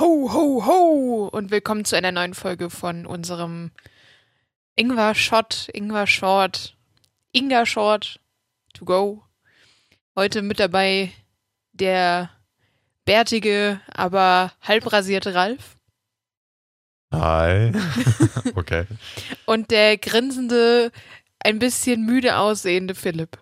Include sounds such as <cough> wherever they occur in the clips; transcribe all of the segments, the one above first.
Ho, ho, ho! Und willkommen zu einer neuen Folge von unserem Ingwer Shot, Ingwer Short, Inga Short to go. Heute mit dabei der bärtige, aber halbrasierte Ralf. Hi. <laughs> okay. Und der grinsende, ein bisschen müde aussehende Philipp.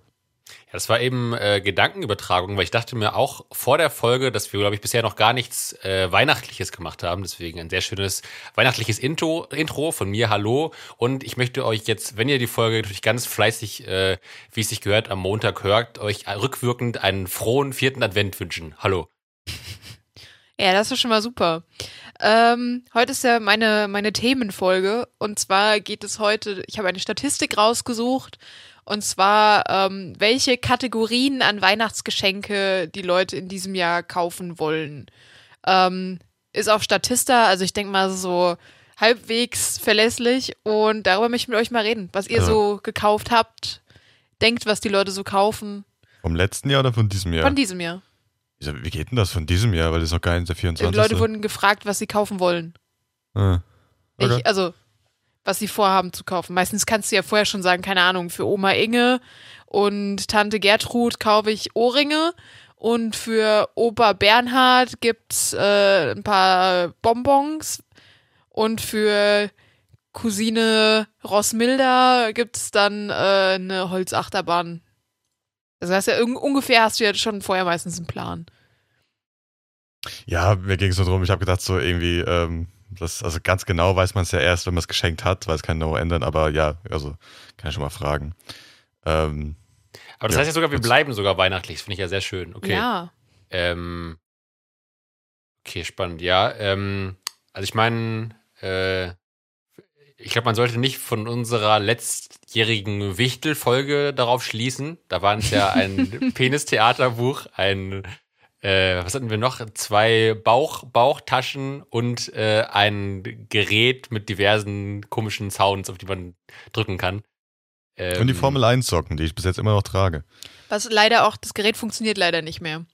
Ja, das war eben äh, Gedankenübertragung, weil ich dachte mir auch vor der Folge, dass wir, glaube ich, bisher noch gar nichts äh, Weihnachtliches gemacht haben. Deswegen ein sehr schönes weihnachtliches Intro, Intro von mir. Hallo. Und ich möchte euch jetzt, wenn ihr die Folge natürlich ganz fleißig, äh, wie es sich gehört, am Montag hört, euch rückwirkend einen frohen vierten Advent wünschen. Hallo. <laughs> Ja, das ist schon mal super. Ähm, heute ist ja meine, meine Themenfolge. Und zwar geht es heute, ich habe eine Statistik rausgesucht und zwar, ähm, welche Kategorien an Weihnachtsgeschenke die Leute in diesem Jahr kaufen wollen. Ähm, ist auf Statista, also ich denke mal so halbwegs verlässlich. Und darüber möchte ich mit euch mal reden, was ihr Ja. so gekauft habt. Denkt, was die Leute so kaufen. Vom letzten Jahr oder von diesem Jahr? Von diesem Jahr. Wie geht denn das von diesem Jahr? Weil das ist noch gar nicht der Die 24. Leute wurden gefragt, was sie kaufen wollen. ah. okay. Ich, also, was sie vorhaben zu kaufen. Meistens kannst du ja vorher schon sagen, keine Ahnung, für Oma Inge und Tante Gertrud kaufe ich Ohrringe und für Opa Bernhard gibt's äh, ein paar Bonbons und für Cousine Rossmilda gibt's dann äh, eine Holzachterbahn. Das heißt ja, ungefähr hast du ja schon vorher meistens einen Plan. Ja, mir ging es nur darum, ich habe gedacht, so irgendwie, ähm, das, also ganz genau weiß man es ja erst, wenn man es geschenkt hat, weil es kann no ändern, aber ja, also kann ich schon mal fragen. Ähm, Aber das Ja. heißt ja sogar, wir bleiben sogar weihnachtlich. Das finde ich ja sehr schön. Okay. Ja. Ähm, okay, spannend. Ja, ähm, also ich meine, äh, ich glaube, man sollte nicht von unserer letztjährigen Wichtel-Folge darauf schließen. Da waren es ja ein <laughs> Penis-Theaterbuch, ein, äh, was hatten wir noch? Zwei Bauch, Bauchtaschen und äh, ein Gerät mit diversen komischen Sounds, auf die man drücken kann. Ähm, und die Formel 1 Socken, die ich bis jetzt immer noch trage. Was leider auch, das Gerät funktioniert leider nicht mehr.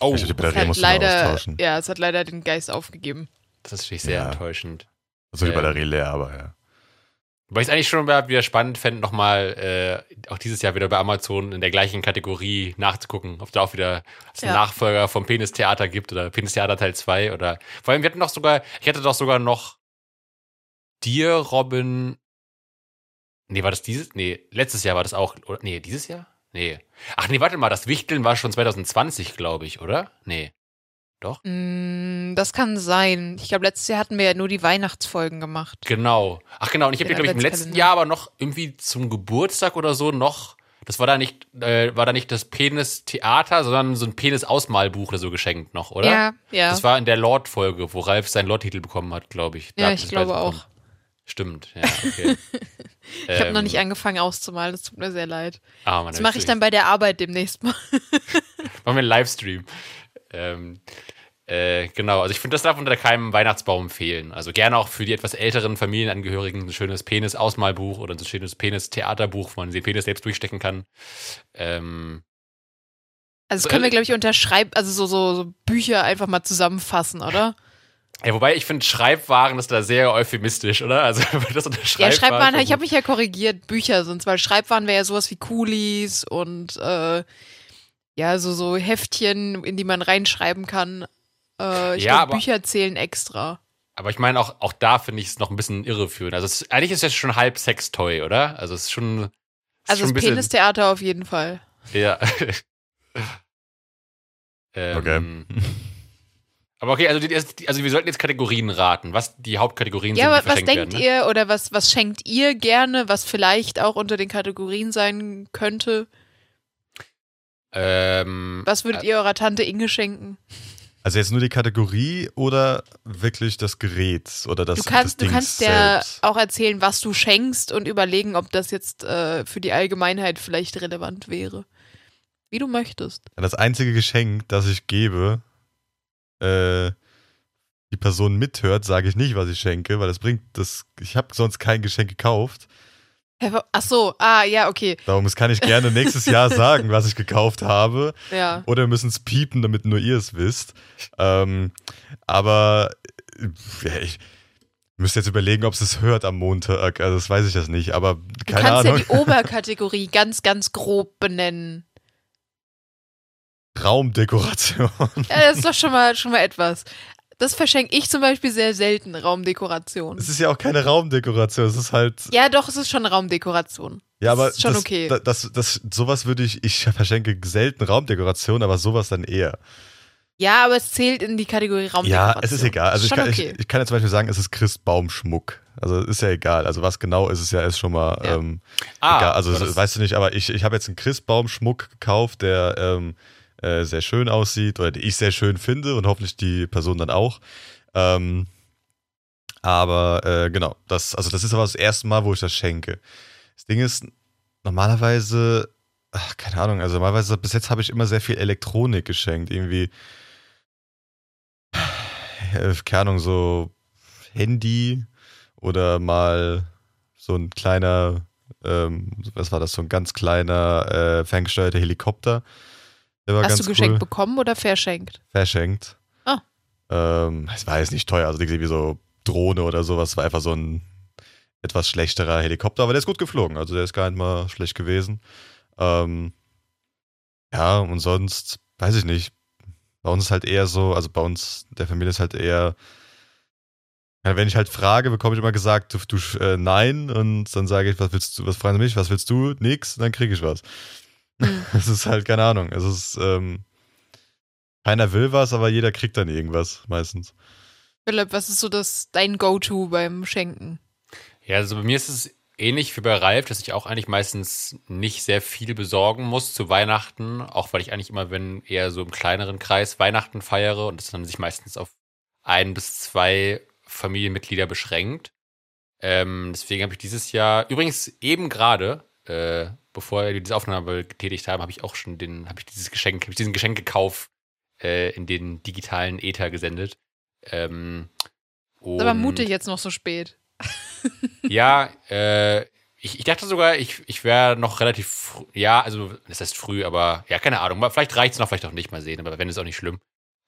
Oh, Ich die Es Batterie hat musst du mal leider, austauschen. ja, es hat leider den Geist aufgegeben. das ist natürlich sehr Ja. enttäuschend. Also die Ähm. Batterie leer, aber ja. Weil ich es eigentlich schon wieder spannend fände, nochmal äh, auch dieses Jahr wieder bei Amazon in der gleichen Kategorie nachzugucken, ob da auch wieder es einen Ja. Nachfolger vom Penis-Theater gibt oder Penis-Theater Teil 2 oder vor allem, wir hatten doch sogar, ich hatte doch sogar noch dir, Robin. Nee, war das dieses? Nee, letztes Jahr war das auch. Oder, nee, dieses Jahr? Nee. Ach nee, warte mal, das Wichteln war schon 2020, glaube ich, oder? Nee. Mm, das kann sein. Ich glaube, letztes Jahr hatten wir ja nur die Weihnachtsfolgen gemacht. Genau. Ach genau, und ich habe glaube ich, im letzten. Jahr aber noch irgendwie zum Geburtstag oder so noch, das war da nicht, äh, war da nicht das Penis-Theater, sondern so ein Penis-Ausmalbuch oder so geschenkt noch, oder? Ja, ja. Das war in der Lord-Folge, wo Ralf seinen Lord-Titel bekommen hat, glaube ich. Da ja, ich glaube auch. bekommen. Stimmt, ja, okay. <laughs> Ich habe noch Ähm, nicht angefangen auszumalen, das tut mir sehr leid. Ah, Mann, Das mache ich dann bei der Arbeit demnächst mal. <laughs> Machen wir einen Livestream. Ähm, äh, genau, also ich finde, das darf unter keinem Weihnachtsbaum fehlen. Also gerne auch für die etwas älteren Familienangehörigen ein schönes Penis-Ausmalbuch oder ein schönes Penis-Theaterbuch, wo man den Penis selbst durchstecken kann. Ähm, Also das können wir, äh, glaube ich, unterschreiben, also so, so, so Bücher einfach mal zusammenfassen, oder? ja, wobei ich finde, Schreibwaren ist da sehr euphemistisch, oder? Also <laughs> das unter Ja, Schreibwaren. Schreibwaren, ich habe mich ja korrigiert, Bücher sind weil Schreibwaren wäre ja sowas wie Coolies und äh, ja, so, so Heftchen, in die man reinschreiben kann. Äh, ich Ja, glaube, aber- Bücher zählen extra. Aber ich meine, auch, auch da finde ich es noch ein bisschen irreführend. Also es, eigentlich ist es schon halb Sextoy, oder? Also es ist schon. es ist Also schon das ein bisschen- Penistheater auf jeden Fall. Ja. <laughs> ähm, Okay. Aber okay, also, die, also wir sollten jetzt Kategorien raten, was die Hauptkategorien Ja, sind, aber die was verschenkt denkt werden. Ne? ihr oder was, was schenkt ihr gerne, was vielleicht auch unter den Kategorien sein könnte? Ähm, Was würdet ihr eurer Tante Inge schenken? Also jetzt nur die Kategorie oder wirklich das Gerät oder das Du kannst, das du kannst ja auch erzählen, was du schenkst und überlegen, ob das jetzt äh, für die Allgemeinheit vielleicht relevant wäre. Wie du möchtest. Das einzige Geschenk, das ich gebe, äh, die Person mithört, sage ich nicht, was ich schenke, weil das bringt das. Ich habe sonst kein Geschenk gekauft. Ach so, ah, ja, okay. Darum kann ich gerne nächstes Jahr <laughs> sagen, was ich gekauft habe. Ja. Oder wir müssen es piepen, damit nur ihr es wisst. Ähm, aber ja, ich müsste jetzt überlegen, ob es es hört am Montag. Also das weiß ich jetzt nicht, aber keine du kannst Ahnung. ja die <laughs> Oberkategorie ganz, ganz grob benennen. Raumdekoration. Ja, das ist doch schon mal, schon mal etwas. Das verschenke ich zum Beispiel sehr selten, Raumdekoration. Es ist ja auch keine Raumdekoration, es ist halt. Ja, doch, es ist schon Raumdekoration. Ja, aber ist schon das, okay. Das, das, das, sowas würde ich, ich verschenke selten Raumdekoration, aber sowas dann eher. Ja, aber es zählt in die Kategorie Raumdekoration. Ja, es ist egal. Also ich schon kann, okay. ich, ich kann ja zum Beispiel sagen, es ist Christbaumschmuck. Also ist ja egal. Also was genau ist, ist ja ist schon mal Ja. ähm, Ah, egal. Also das das- weißt du nicht, aber ich, ich habe jetzt einen Christbaumschmuck gekauft, der ähm, äh, sehr schön aussieht oder den ich sehr schön finde und hoffentlich die Person dann auch. Ähm, aber äh, genau, das, also das ist aber das erste Mal, wo ich das schenke. Das Ding ist, normalerweise, ach, keine Ahnung, also normalerweise bis jetzt habe ich immer sehr viel Elektronik geschenkt. Irgendwie, äh, keine Ahnung, so Handy oder mal so ein kleiner, ähm, was war das, so ein ganz kleiner äh, ferngesteuerter Helikopter. Hast du geschenkt cool. bekommen oder verschenkt? Verschenkt. Ah. Ähm, es war jetzt nicht teuer, also irgendwie so Drohne oder sowas, war einfach so ein etwas schlechterer Helikopter, aber der ist gut geflogen, also der ist gar nicht mal schlecht gewesen. Ähm, ja, und sonst, weiß ich nicht. Bei uns ist halt eher so, also bei uns, der Familie ist halt eher, wenn ich halt frage, bekomme ich immer gesagt, du, du äh, nein, und dann sage ich, was willst du, was fragen sie mich, was willst du? Nix, und dann kriege ich was. Hm. <laughs> Es ist halt, keine Ahnung, es ist, ähm, keiner will was, aber jeder kriegt dann irgendwas, meistens. Philipp, was ist so das dein Go-To beim Schenken? Ja, also bei mir ist es ähnlich wie bei Ralf, dass ich auch eigentlich meistens nicht sehr viel besorgen muss zu Weihnachten, auch weil ich eigentlich immer, wenn eher so im kleineren Kreis Weihnachten feiere und das dann sich meistens auf ein bis zwei Familienmitglieder beschränkt. Ähm, deswegen habe ich dieses Jahr, übrigens eben gerade, äh, bevor wir diese Aufnahme getätigt haben, habe ich auch schon den, habe ich dieses Geschenk, habe ich diesen Geschenkekauf äh, in den digitalen Äther gesendet. Ähm, aber mutig jetzt noch so spät. <laughs> ja, äh, ich, ich dachte sogar, ich, ich wäre noch relativ, früh, ja, also das heißt früh, aber ja, keine Ahnung. Vielleicht reicht es noch, vielleicht auch nicht mal sehen, aber wenn ist auch nicht schlimm.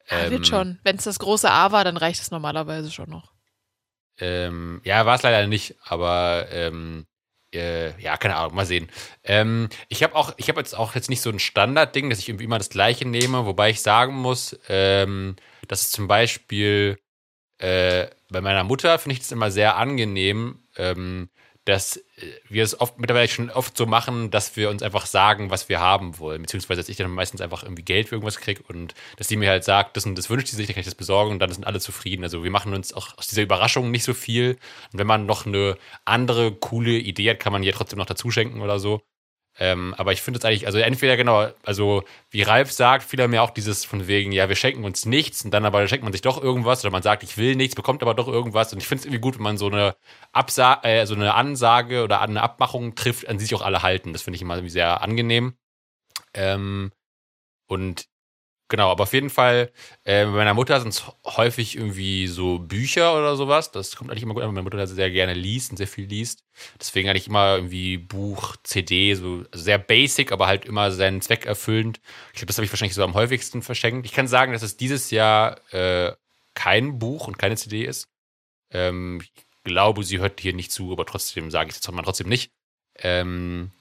Ah, Ähm, wird schon. Wenn es das große A war, dann reicht es normalerweise schon noch. Ähm, ja, war es leider nicht, aber ähm, äh, ja, keine Ahnung, mal sehen. Ähm, ich habe auch, ich habe jetzt auch jetzt nicht so ein Standardding, dass ich irgendwie immer das Gleiche nehme, wobei ich sagen muss, ähm, dass zum Beispiel äh, bei meiner Mutter finde ich das immer sehr angenehm, ähm, dass äh, wir es oft mittlerweile schon oft so machen, dass wir uns einfach sagen, was wir haben wollen, beziehungsweise dass ich dann meistens einfach irgendwie Geld für irgendwas kriege und dass sie mir halt sagt, das und das wünscht sie sich, dann kann ich das besorgen und dann sind alle zufrieden. Also wir machen uns auch aus dieser Überraschung nicht so viel. Und wenn man noch eine andere coole Idee hat, kann man die ja trotzdem noch dazu schenken oder so. Ähm, aber ich finde es eigentlich, also entweder genau, also wie Ralf sagt, viele mir auch dieses von wegen, ja, wir schenken uns nichts und dann aber schenkt man sich doch irgendwas oder man sagt, ich will nichts, bekommt aber doch irgendwas. Und ich finde es irgendwie gut, wenn man so eine Absa äh, so eine Ansage oder eine Abmachung trifft, an die sich auch alle halten. Das finde ich immer sehr angenehm. Ähm, und genau, aber auf jeden Fall, äh, bei meiner Mutter sind es häufig irgendwie so Bücher oder sowas. Das kommt eigentlich immer gut an, weil meine Mutter sehr gerne liest und sehr viel liest. Deswegen eigentlich immer irgendwie Buch, CD, so sehr basic, aber halt immer seinen Zweck erfüllend. Ich glaube, das habe ich wahrscheinlich so am häufigsten verschenkt. Ich kann sagen, dass es dieses Jahr äh, kein Buch und keine CD ist. Ähm, ich glaube, sie hört hier nicht zu, aber trotzdem sage ich das mal trotzdem nicht. Ähm,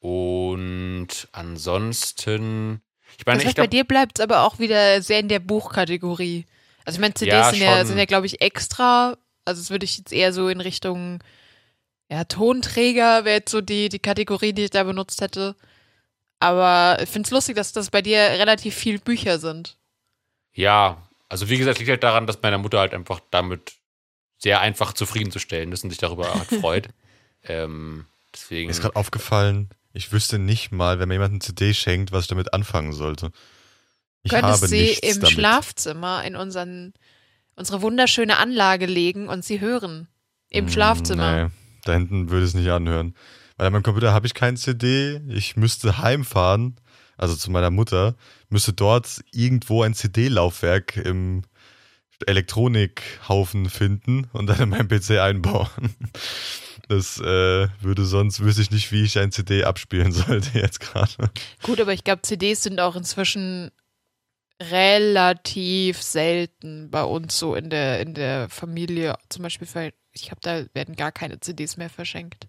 und ansonsten, ich meine, Das ich heißt, bei dir bleibt es aber auch wieder sehr in der Buchkategorie. Also ich meine, CDs Ja, sind ja, sind ja, glaube ich, extra. Also das würde ich jetzt eher so in Richtung ja, Tonträger wäre jetzt so die, die Kategorie, die ich da benutzt hätte. Aber ich finde es lustig, dass das bei dir relativ viel Bücher sind. Ja, also wie gesagt, liegt halt daran, dass meine Mutter halt einfach damit sehr einfach zufriedenzustellen ist und sich darüber halt <laughs> freut. ähm, deswegen. Mir ist gerade aufgefallen, ich wüsste nicht mal, wenn mir jemand eine CD schenkt, was ich damit anfangen sollte. Ich Könntest habe sie im damit. Schlafzimmer in unseren, unsere wunderschöne Anlage legen und sie hören. Im Mm, Schlafzimmer. Nee, da hinten würde ich es nicht anhören. Weil an meinem Computer habe ich kein CD. Ich müsste heimfahren, also zu meiner Mutter, müsste dort irgendwo ein CD-Laufwerk im Elektronikhaufen finden und dann in meinem PC einbauen. <laughs> Das äh, würde sonst, wüsste ich nicht, wie ich ein CD abspielen <laughs> sollte jetzt gerade. Gut, aber ich glaube, CDs sind auch inzwischen relativ selten bei uns so in der, in der Familie. Zum Beispiel, für, ich glaube, da werden gar keine CDs mehr verschenkt.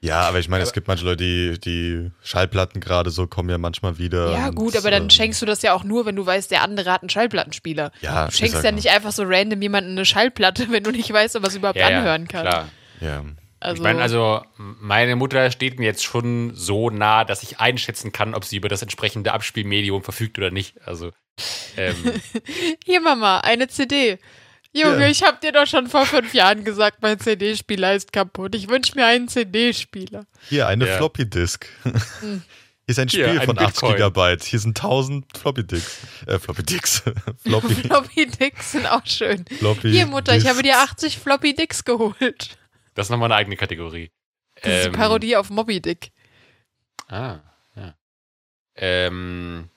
Ja, aber ich meine, es gibt manche Leute, die, die Schallplatten gerade so kommen ja manchmal wieder. Ja, und, gut, aber dann ähm, schenkst du das ja auch nur, wenn du weißt, der andere hat einen Schallplattenspieler. Ja, Du schenkst ja mal. nicht einfach so random jemandem eine Schallplatte, <laughs> wenn du nicht weißt, ob er es überhaupt Ja, ja, anhören kann. Klar. Ja. Also, Ich meine, also meine Mutter steht mir jetzt schon so nah, dass ich einschätzen kann, ob sie über das entsprechende Abspielmedium verfügt oder nicht. Also ähm, <laughs> hier Mama, eine CD. Junge, Ja. ich hab dir doch schon vor fünf Jahren gesagt, mein CD-Spieler ist kaputt. Ich wünsche mir einen CD-Spieler. Hier, eine Ja. Floppy Disk. Hm. <laughs> Hier ist ein Spiel ein von 8 Bitcoin. Gigabyte. Hier sind 1000 Floppy Disks. Äh, Floppy Disks. <laughs> Floppy, Floppy Dicks sind auch schön. Floppy Hier, Mutter, ich habe dir Disks. 80 Floppy Dicks geholt. Das ist nochmal eine eigene Kategorie. Das ist die Ähm, Parodie auf Moby Dick. Ah, ja. Ähm,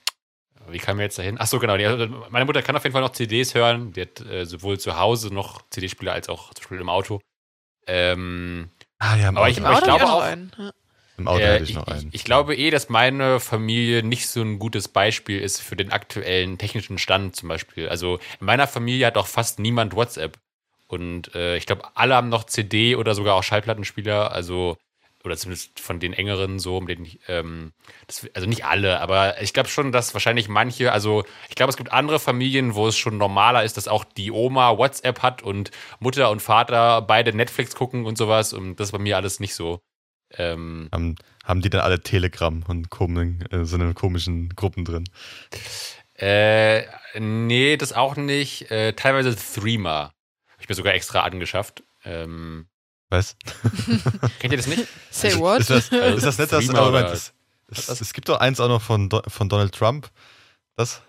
wie kamen wir jetzt dahin? Ach so, genau. Die, also meine Mutter kann auf jeden Fall noch CDs hören. Die hat äh, sowohl zu Hause noch CD-Spieler als auch zum Beispiel im Auto. Ähm, Ah ja, im Aber Auto, ich- Im aber Auto glaube ich auch- einen. Ja. im Auto äh, hätte ich ich, noch einen. ich, ich glaube eh, dass meine Familie nicht so ein gutes Beispiel ist für den aktuellen technischen Stand zum Beispiel. Also in meiner Familie hat auch fast niemand WhatsApp. Und äh, ich glaube, alle haben noch CD oder sogar auch Schallplattenspieler. Also oder zumindest von den engeren so, mit denen ich, ähm, das, also nicht alle, aber ich glaube schon, dass wahrscheinlich manche, also ich glaube, es gibt andere Familien, wo es schon normaler ist, dass auch die Oma WhatsApp hat und Mutter und Vater beide Netflix gucken und sowas und das ist bei mir alles nicht so. Ähm, haben, haben die dann alle Telegram und komischen, äh, so eine komischen Gruppen drin? äh, nee, das auch nicht. Äh, teilweise Threema. Hab ich mir sogar extra angeschafft. Ähm, Was? <laughs> kennt ihr das nicht? <laughs> Say Also, what? Ist das, ist das nicht das Argument? oder- Es, es, es gibt doch eins auch noch von, Do- von Donald Trump. Das?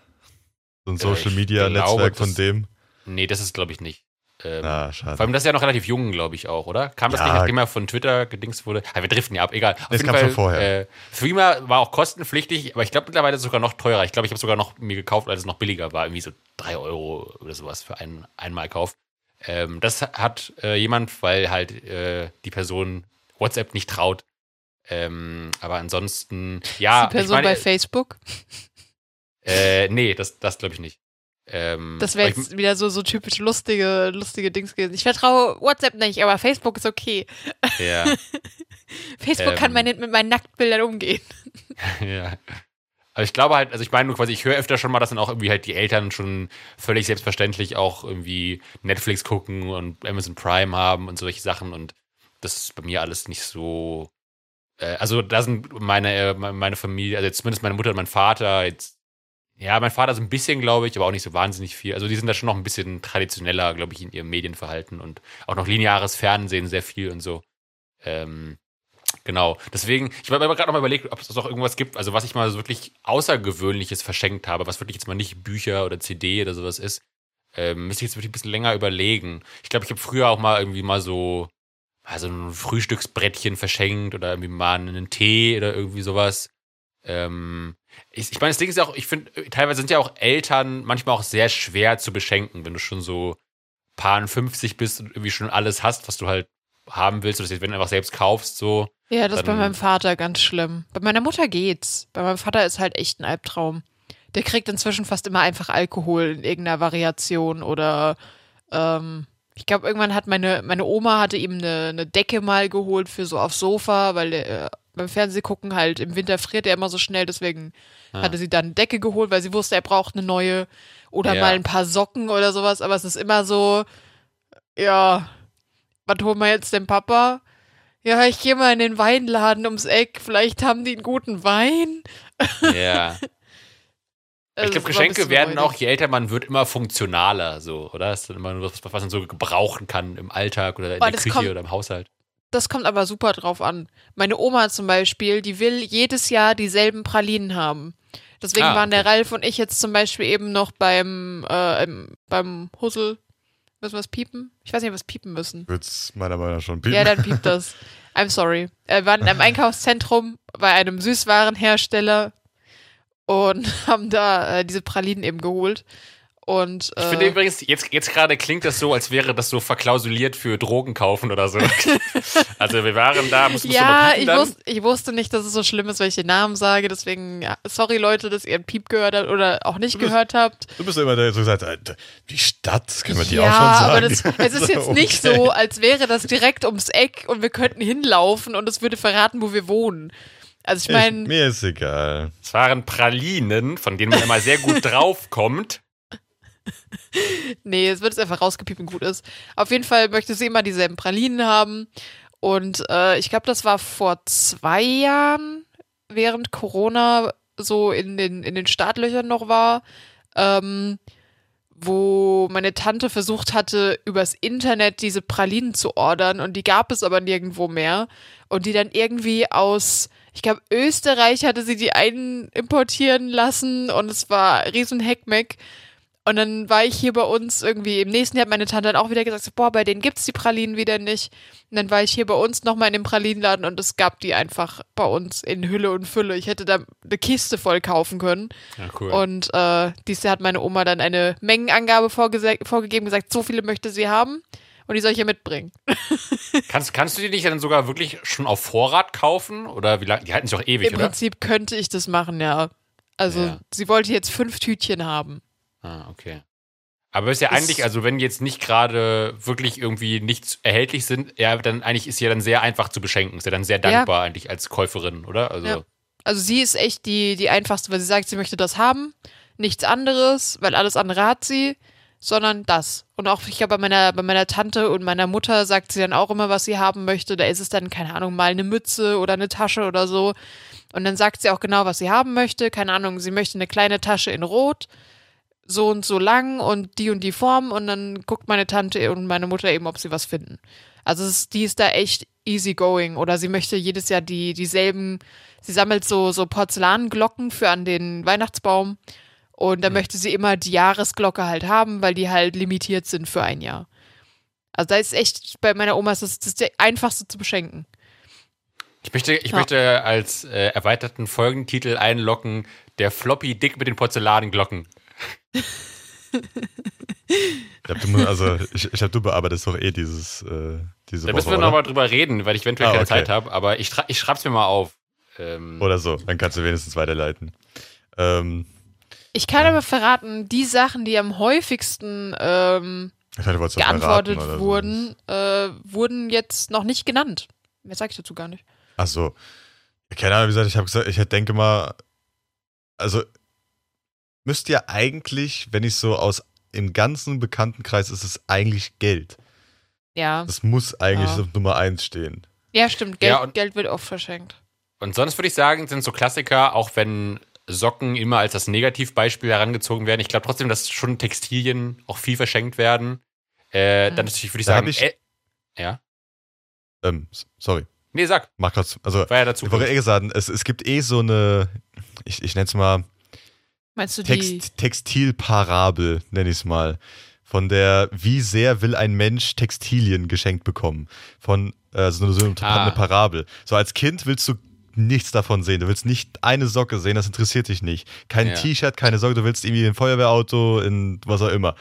So ein Äh, Social ich Media glaube, Netzwerk von das- dem. Nee, das ist, glaube ich, nicht. Ähm, Ah, schade. Vor allem, das ist ja noch relativ jung, glaube ich auch, oder? Kam das Ja. nicht, nachdem er von Twitter gedingst wurde? Ah, wir driften ja ab, egal. Auf Es jeden kam Fall, schon vorher. Äh, Threema war auch kostenpflichtig, aber ich glaube mittlerweile ist es sogar noch teurer. Ich glaube, ich habe sogar noch mir gekauft, als es noch billiger war. Irgendwie so drei Euro oder sowas für einen Einmalkauf. Ähm, das hat äh, jemand, weil halt äh, die Person WhatsApp nicht traut. Ähm, aber ansonsten, ja. die Person ich meine, bei Facebook. äh, nee, das, das glaube ich nicht. Ähm, Das wäre ich- jetzt wieder so, so typisch lustige, lustige Dings gewesen. Ich vertraue WhatsApp nicht, aber Facebook ist okay. Ja. <laughs> Facebook kann Ähm. meine, mit meinen Nacktbildern umgehen. <laughs> ja. Aber ich glaube halt, also ich meine nur quasi, ich höre öfter schon mal, dass dann auch irgendwie halt die Eltern schon völlig selbstverständlich auch irgendwie Netflix gucken und Amazon Prime haben und solche Sachen und das ist bei mir alles nicht so. Äh, also da sind meine, äh, meine Familie, also zumindest meine Mutter und mein Vater jetzt. Ja, mein Vater ist ein bisschen, glaube ich, aber auch nicht so wahnsinnig viel. Also die sind da schon noch ein bisschen traditioneller, glaube ich, in ihrem Medienverhalten und auch noch lineares Fernsehen sehr viel und so. Ähm, Genau. Deswegen, ich habe mir gerade noch mal überlegt, ob es noch irgendwas gibt, also was ich mal so wirklich Außergewöhnliches verschenkt habe, was wirklich jetzt mal nicht Bücher oder CD oder sowas ist. Ähm, müsste ich jetzt wirklich ein bisschen länger überlegen. Ich glaube, ich habe früher auch mal irgendwie mal so, also ein Frühstücksbrettchen verschenkt oder irgendwie mal einen Tee oder irgendwie sowas. Ähm, ich, ich meine, das Ding ist ja auch, ich finde, teilweise sind ja auch Eltern manchmal auch sehr schwer zu beschenken, wenn du schon so paar 50 bist und irgendwie schon alles hast, was du halt haben willst, oder das, wenn du einfach selbst kaufst, so. Ja, das ist bei meinem Vater ganz schlimm. Bei meiner Mutter geht's. Bei meinem Vater ist halt echt ein Albtraum. Der kriegt inzwischen fast immer einfach Alkohol in irgendeiner Variation oder ähm, ich glaube, irgendwann hat meine, meine Oma hatte ihm eine, eine Decke mal geholt für so aufs Sofa, weil der, äh, beim Fernsehgucken halt im Winter friert er immer so schnell, deswegen Ah. hatte sie dann eine Decke geholt, weil sie wusste, er braucht eine neue oder Ja. mal ein paar Socken oder sowas, aber es ist immer so, ja, was holen wir jetzt dem Papa? Ja, ich gehe mal in den Weinladen ums Eck, vielleicht haben die einen guten Wein. Ja. <laughs> Also, ich glaube, Geschenke werden auch, je älter man wird, immer funktionaler, so, oder? Das ist dann immer nur was, was man so gebrauchen kann im Alltag oder in Boah, der Küche kommt- oder im Haushalt. Das kommt aber super drauf an. Meine Oma zum Beispiel, die will jedes Jahr dieselben Pralinen haben. Deswegen Ah, waren der okay. Ralf und ich jetzt zum Beispiel eben noch beim, äh, im, beim Hussel. Müssen wir was piepen? Ich weiß nicht, ob wir was piepen müssen. Wird's meiner Meinung nach schon piepen. Ja, dann piept das. <laughs> I'm sorry. Äh, Wir waren im <laughs> Einkaufszentrum bei einem Süßwarenhersteller und <laughs> haben da äh, diese Pralinen eben geholt. Und, Ich äh, finde übrigens, jetzt, jetzt gerade klingt das so, als wäre das so verklausuliert für Drogen kaufen oder so. <laughs> also wir waren da, mussten musst du ja, mal piepen ich, dann. wus ich wusste nicht, dass es so schlimm ist, wenn ich den Namen sage. Deswegen, ja, sorry Leute, dass ihr einen Piep gehört habt oder auch nicht bist- gehört habt. Du bist immer der, der so gesagt, Alter, die Stadt, können wir die ja, auch schon sagen? aber das, es ist jetzt <laughs> nicht Okay. so, als wäre das direkt ums Eck und wir könnten hinlaufen und es würde verraten, wo wir wohnen. Also ich Ich, meine, mir ist egal. Es waren Pralinen, von denen man immer sehr gut <laughs> draufkommt. <laughs> nee, es wird jetzt einfach rausgepiept und gut ist. Auf jeden Fall möchte sie immer dieselben Pralinen haben. Und äh, ich glaube, das war vor zwei Jahren, während Corona so in den, in den Startlöchern noch war, ähm, wo meine Tante versucht hatte, übers Internet diese Pralinen zu ordern und die gab es aber nirgendwo mehr. Und die dann irgendwie aus, ich glaube, Österreich hatte sie die einen importieren lassen und es war riesen Heckmeck. Und dann war ich hier bei uns irgendwie, im nächsten Jahr hat meine Tante dann auch wieder gesagt, so, boah, bei denen gibt's die Pralinen wieder nicht. Und dann war ich hier bei uns nochmal in dem Pralinenladen und es gab die einfach bei uns in Hülle und Fülle. Ich hätte da eine Kiste voll kaufen können. Ja, cool. Und äh, dieses Jahr hat meine Oma dann eine Mengenangabe vorgegeben, gesagt, so viele möchte sie haben und die soll ich ihr mitbringen. <laughs> kannst, kannst du die nicht dann sogar wirklich schon auf Vorrat kaufen? Oder wie lange? Die halten sich doch ewig, Im oder? Prinzip könnte ich das machen, ja. Also Ja. sie wollte jetzt fünf Tütchen haben. Ah, okay. Aber ist ja Das- eigentlich, also wenn jetzt nicht gerade wirklich irgendwie nichts erhältlich sind, ja, dann eigentlich ist sie ja dann sehr einfach zu beschenken. Ist ja dann sehr dankbar eigentlich als Käuferin, oder? Also, Ja. Also sie ist echt die, die einfachste, weil sie sagt, sie möchte das haben, nichts anderes, weil alles andere hat sie, sondern das. Und auch ich glaube, bei meiner, bei meiner Tante und meiner Mutter sagt sie dann auch immer, was sie haben möchte. Da ist es dann, keine Ahnung, mal eine Mütze oder eine Tasche oder so. Und dann sagt sie auch genau, was sie haben möchte. Keine Ahnung, sie möchte eine kleine Tasche in Rot, so und so lang und die und die Form. Und dann guckt meine Tante und meine Mutter eben, ob sie was finden. Also ist, die ist da echt easy going. Oder sie möchte jedes Jahr die, dieselben, sie sammelt so, so Porzellanglocken für an den Weihnachtsbaum. Und da möchte sie immer die Jahresglocke halt haben, weil die halt limitiert sind für ein Jahr. Also da ist echt, bei meiner Oma ist das, das ist der einfachste zu beschenken. ich möchte, ich Ja. möchte als äh, erweiterten Folgentitel einlocken, der Floppy Dick mit den Porzellanglocken. Ich glaub, du, also, ich, ich glaub, du bearbeitest doch eh dieses, äh, diese Da Woche, müssen wir nochmal drüber reden, weil ich eventuell Ah, keine okay. Zeit habe, aber ich, ich schreib's mir mal auf. Ähm, Oder so, dann kannst du wenigstens weiterleiten. Ähm, Ich kann aber verraten, die Sachen, die am häufigsten ähm, ich dachte, geantwortet verraten oder so. wurden, äh, wurden jetzt noch nicht genannt. Mehr sage ich dazu gar nicht. Ach so. Keine Ahnung, wie gesagt, ich habe gesagt, ich denke mal, also müsste ja eigentlich, wenn ich so aus im ganzen Bekanntenkreis ist es eigentlich Geld. Ja. Das muss eigentlich Ja. auf Nummer eins stehen. Ja, stimmt. Geld, Ja, und- Geld wird oft verschenkt. Und sonst würde ich sagen, sind so Klassiker, auch wenn Socken immer als das Negativbeispiel herangezogen werden. Ich glaube trotzdem, dass schon Textilien auch viel verschenkt werden. Äh, Mhm. Dann natürlich würde ich Da sagen, ich- äh, ja. Ähm, sorry, Nee, sag, mach grad, also war ja dazu. ich wollte eh sagen, es, es gibt eh so eine, ich, ich nenne es mal Meinst du die? Text, Textilparabel, nenne ich es mal. Von der, wie sehr will ein Mensch Textilien geschenkt bekommen? Von, äh, so eine, so eine, Ah. eine Parabel. So als Kind willst du nichts davon sehen. Du willst nicht eine Socke sehen, das interessiert dich nicht. Kein Ja. T-Shirt, keine Socke, du willst irgendwie ein Feuerwehrauto, in was auch immer.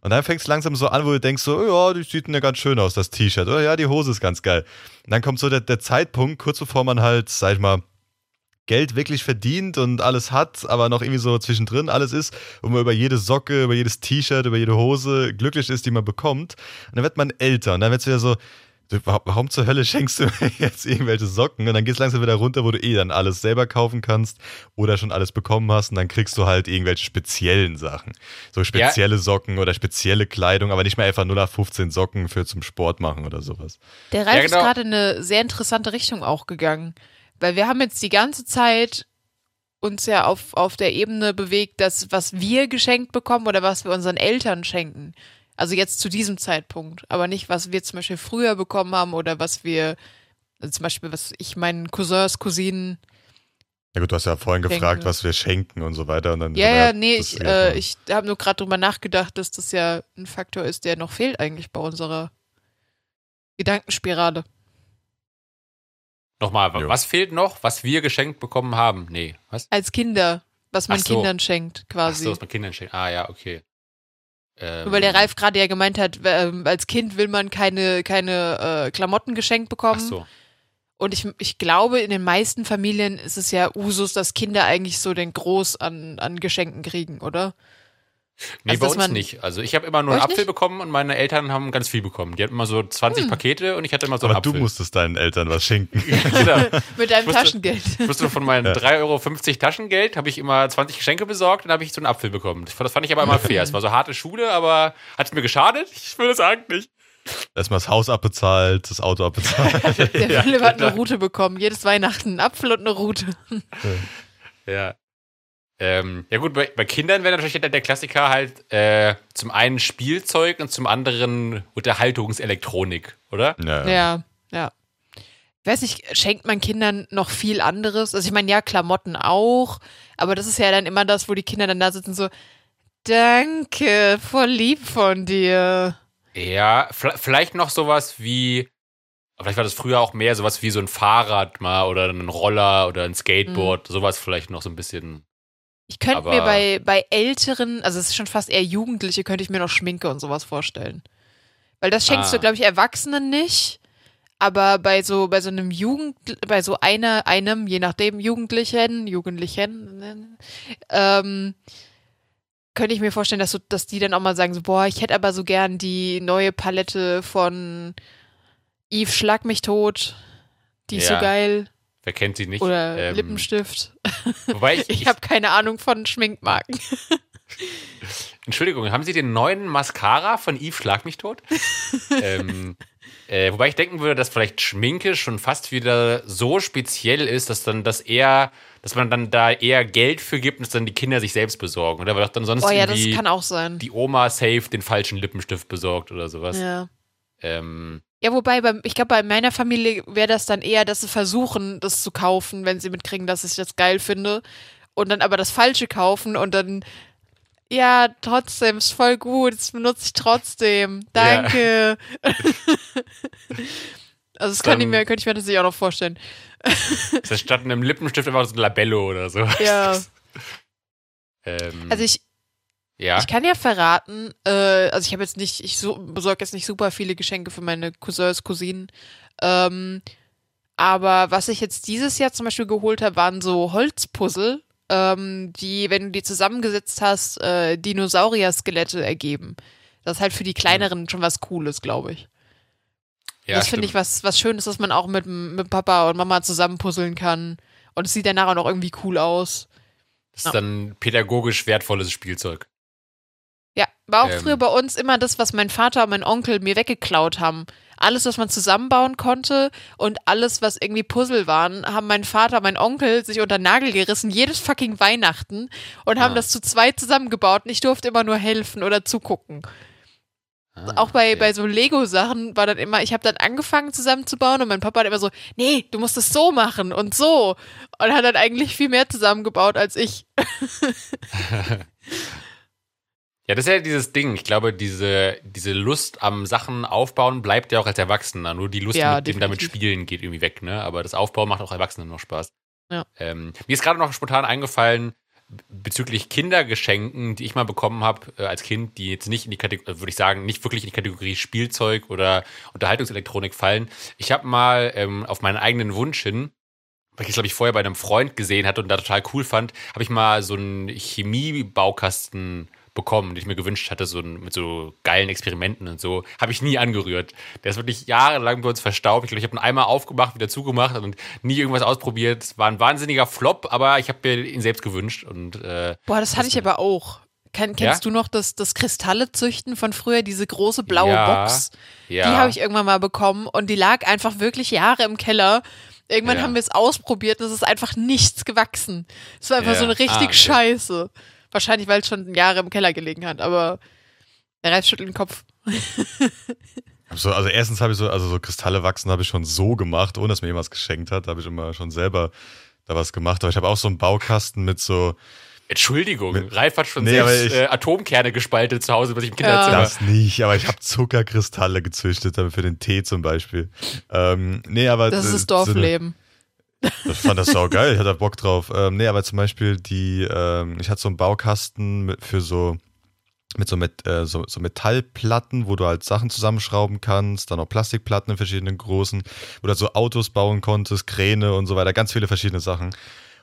Und dann fängst du langsam so an, wo du denkst so, oh, ja, die sieht ja ganz schön aus, das T-Shirt. Oder ja, die Hose ist ganz geil. Und dann kommt so der, der Zeitpunkt, kurz bevor man halt, sag ich mal, Geld wirklich verdient und alles hat, aber noch irgendwie so zwischendrin alles ist und man über jede Socke, über jedes T-Shirt, über jede Hose glücklich ist, die man bekommt. Und dann wird man älter und dann wird es wieder so, du, wa- warum zur Hölle <laughs> schenkst du mir jetzt irgendwelche Socken? Und dann geht es langsam wieder runter, wo du eh dann alles selber kaufen kannst oder schon alles bekommen hast und dann kriegst du halt irgendwelche speziellen Sachen. So spezielle Socken oder spezielle Kleidung, aber nicht mehr einfach 0 nach 15 Socken für zum Sport machen oder sowas. Der Ralf Ja, ist genau. gerade in eine sehr interessante Richtung auch gegangen. Weil wir haben jetzt die ganze Zeit uns ja auf, auf der Ebene bewegt, dass was wir geschenkt bekommen oder was wir unseren Eltern schenken. Also jetzt zu diesem Zeitpunkt. Aber nicht, was wir zum Beispiel früher bekommen haben oder was wir, also zum Beispiel, was ich meinen Cousins, Cousinen. Ja gut, du hast ja vorhin Denke. gefragt, was wir schenken und so weiter. Und dann Ja, ja, nee, ich, äh, ich habe nur gerade drüber nachgedacht, dass das ja ein Faktor ist, der noch fehlt eigentlich bei unserer Gedankenspirale. Nochmal, Jo. was fehlt noch, was wir geschenkt bekommen haben? Nee, was? Als Kinder, was man Ach so. Kindern schenkt, Ach quasi. so, was man Kindern schenkt. Ah, ja, okay. Ähm, Nur weil der Ralf gerade ja gemeint hat, ähm, als Kind will man keine, keine äh, Klamotten geschenkt bekommen. Ach so. Und ich, ich glaube, in den meisten Familien ist es ja Usus, dass Kinder eigentlich so den Groß an, an Geschenken kriegen, oder? Nee, Also, bei uns man- nicht. Also ich habe immer nur einen Apfel nicht? bekommen und meine Eltern haben ganz viel bekommen. Die hatten immer so 20 Hm. Pakete und ich hatte immer so Aber einen du Apfel. musstest deinen Eltern was schenken. <laughs> genau. <laughs> Mit deinem wusste- Taschengeld. Ich wusste von meinen 3,50 Euro Taschengeld, habe ich immer 20 Geschenke besorgt und habe ich so einen Apfel bekommen. Das fand ich aber immer fair. Es war so harte Schule, aber hat es mir geschadet? Ich will es sagen nicht. Erstmal das Haus abbezahlt, das Auto abbezahlt. <laughs> Der Ja, Philipp hat genau. eine Route bekommen. Jedes Weihnachten einen Apfel und eine Route. Ja. Ähm, ja gut, bei, bei Kindern wäre natürlich der, der Klassiker halt äh, zum einen Spielzeug und zum anderen Unterhaltungselektronik, oder? ja. Ja, ja. Ich weiß nicht, schenkt man Kindern noch viel anderes? Also ich meine, ja, Klamotten auch, aber das ist ja dann immer das, wo die Kinder dann da sitzen so, danke, voll lieb von dir. Ja, vielleicht noch sowas wie, vielleicht war das früher auch mehr sowas wie so ein Fahrrad mal oder ein Roller oder ein Skateboard, sowas vielleicht noch so ein bisschen. Ich könnte mir bei, bei älteren, also es ist schon fast eher Jugendliche, könnte ich mir noch Schminke und sowas vorstellen. Weil das schenkst Ah. du, glaube ich, Erwachsenen nicht. Aber bei so, bei so einem Jugend, bei so einer, einem, je nachdem, Jugendlichen, Jugendlichen, ähm, könnte ich mir vorstellen, dass, so, dass die dann auch mal sagen, so, boah, ich hätte aber so gern die neue Palette von Yves Schlag mich tot. Die ist Ja. so geil. Wer kennt sie nicht? Oder Ähm, Lippenstift. <laughs> Wobei ich, Ich habe keine Ahnung von Schminkmarken. <laughs> Entschuldigung, haben Sie den neuen Mascara von Yves Schlag mich tot? <laughs> ähm, äh, wobei ich denken würde, dass vielleicht Schminke schon fast wieder so speziell ist, dass dann das eher, dass man dann da eher Geld für gibt und es dann die Kinder sich selbst besorgen. Oder weil doch dann sonst Oh ja, das irgendwie kann auch sein. die Oma safe den falschen Lippenstift besorgt oder sowas. Ja. Ähm, Ja, wobei, beim, ich glaube, bei meiner Familie wäre das dann eher, dass sie versuchen, das zu kaufen, wenn sie mitkriegen, dass ich das geil finde. Und dann aber das Falsche kaufen und dann, ja, trotzdem, ist voll gut, das benutze ich trotzdem. Danke. <laughs> also, das kann ich mir, könnte ich mir tatsächlich auch noch vorstellen. das heißt, statt einem Lippenstift einfach so ein Labello oder so. Ja. <laughs> Ähm, Also, ich, ja. Ich kann ja verraten, äh, also ich habe jetzt nicht, ich so, besorge jetzt nicht super viele Geschenke für meine Cousins, Cousinen. Ähm, aber was ich jetzt dieses Jahr zum Beispiel geholt habe, waren so Holzpuzzle, ähm, die, wenn du die zusammengesetzt hast, äh, Dinosaurier-Skelette ergeben. Das ist halt für die kleineren schon was Cooles, glaube ich. ja, das finde ich was, was Schönes, dass man auch mit, mit Papa und Mama zusammen puzzeln kann. Und es sieht danach auch noch irgendwie cool aus. Das ist dann pädagogisch wertvolles Spielzeug. War auch Ähm. früher bei uns immer das, was mein Vater und mein Onkel mir weggeklaut haben. Alles, was man zusammenbauen konnte und alles, was irgendwie Puzzle waren, haben mein Vater, mein Onkel sich unter den Nagel gerissen, jedes fucking Weihnachten und haben Ah. das zu zweit zusammengebaut und ich durfte immer nur helfen oder zugucken. Ah, Auch bei, okay. bei so Lego-Sachen war dann immer, ich habe dann angefangen zusammenzubauen und mein Papa hat immer so, nee, du musst es so machen und so. Und hat dann eigentlich viel mehr zusammengebaut als ich. <laughs> <laughs> Ja, das ist ja dieses Ding. Ich glaube, diese, diese Lust am Sachen aufbauen bleibt ja auch als Erwachsener. Nur die Lust Ja, mit dem damit spielen geht irgendwie weg, ne? Aber das Aufbauen macht auch Erwachsenen noch Spaß. Ja. Ähm, mir ist gerade noch spontan eingefallen, bezüglich Kindergeschenken, die ich mal bekommen habe äh, als Kind, die jetzt nicht in die Kategorie, würde ich sagen, nicht wirklich in die Kategorie Spielzeug oder Unterhaltungselektronik fallen. Ich habe mal ähm, auf meinen eigenen Wunsch hin, weil ich es, glaube ich, vorher bei einem Freund gesehen hatte und da total cool fand, habe ich mal so einen Chemiebaukasten bekommen, den ich mir gewünscht hatte, so mit so geilen Experimenten und so, habe ich nie angerührt. Der ist wirklich jahrelang bei uns verstaubt. Ich glaube, ich habe ihn einmal aufgemacht, wieder zugemacht und nie irgendwas ausprobiert. Es war ein wahnsinniger Flop, aber ich habe mir ihn selbst gewünscht und äh, Boah, das hatte ich aber auch. Kenn, kennst Ja? du noch das, das Kristalle züchten von früher, diese große blaue Ja, Box? ja. Die habe ich irgendwann mal bekommen und die lag einfach wirklich Jahre im Keller. Irgendwann haben wir es ausprobiert und es ist einfach nichts gewachsen. Es war einfach so eine richtig Ah, okay. Scheiße. Wahrscheinlich, weil es schon Jahre im Keller gelegen hat, aber der Ralf schüttelt den Kopf. <laughs> So, also erstens habe ich so, also so Kristalle wachsen habe ich schon so gemacht, ohne dass mir jemand was geschenkt hat. Da habe ich immer schon selber da was gemacht. Aber ich habe auch so einen Baukasten mit so, Entschuldigung, Mit- Ralf hat schon Nee, selbst ich- äh, Atomkerne gespaltet zu Hause bei sich im Kinderzimmer. das nicht, aber ich habe Zuckerkristalle gezüchtet, damit für den Tee zum Beispiel. Ähm, nee, aber Das ist das so eine- Dorfleben. Ich fand das sau geil, ich hatte Bock drauf. Ähm, nee, aber zum Beispiel die, ähm, ich hatte so einen Baukasten mit, für so mit so, mit, äh, so, so Metallplatten, wo du halt Sachen zusammenschrauben kannst, dann auch Plastikplatten in verschiedenen großen, wo du so Autos bauen konntest, Kräne und so weiter, ganz viele verschiedene Sachen.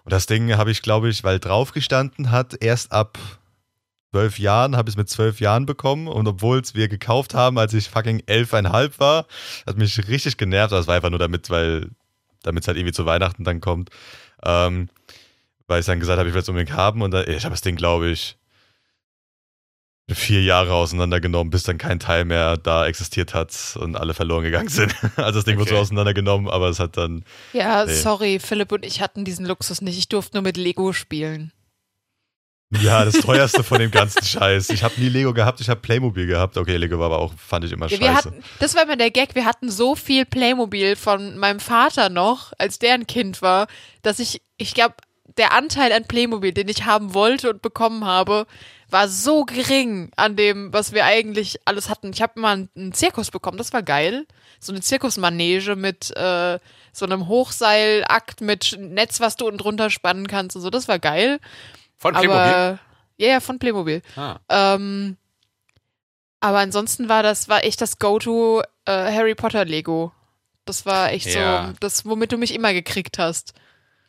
Und das Ding habe ich, glaube ich, weil drauf gestanden hat, erst ab zwölf Jahren, habe ich es mit zwölf Jahren bekommen und obwohl es wir gekauft haben, als ich fucking elfeinhalb war, hat mich richtig genervt. Das war einfach nur damit, weil damit es halt irgendwie zu Weihnachten dann kommt. Ähm, weil ich dann gesagt habe, ich will es unbedingt haben und dann, ich habe das Ding, glaube ich, vier Jahre auseinandergenommen, bis dann kein Teil mehr da existiert hat und alle verloren gegangen <laughs> sind. Also das Ding okay. wurde so auseinandergenommen, aber es hat dann. Ja, nee. sorry, Philipp und ich hatten diesen Luxus nicht. Ich durfte nur mit Lego spielen. Ja, das teuerste von dem ganzen Scheiß. Ich habe nie Lego gehabt, ich habe Playmobil gehabt. Okay, Lego war aber auch, fand ich immer ja, scheiße. Hatten, das war immer der Gag, wir hatten so viel Playmobil von meinem Vater noch, als der ein Kind war, dass ich, ich glaube, der Anteil an Playmobil, den ich haben wollte und bekommen habe, war so gering an dem, was wir eigentlich alles hatten. Ich habe mal einen Zirkus bekommen, das war geil. So eine Zirkusmanege mit äh, so einem Hochseilakt mit Netz, was du unten drunter spannen kannst und so, das war geil. Von Playmobil? Aber, ja, ja, von Playmobil. Ah. Ähm, aber ansonsten war das, war echt das Go-To äh, Harry Potter Lego. Das war echt ja. so, das, womit du mich immer gekriegt hast.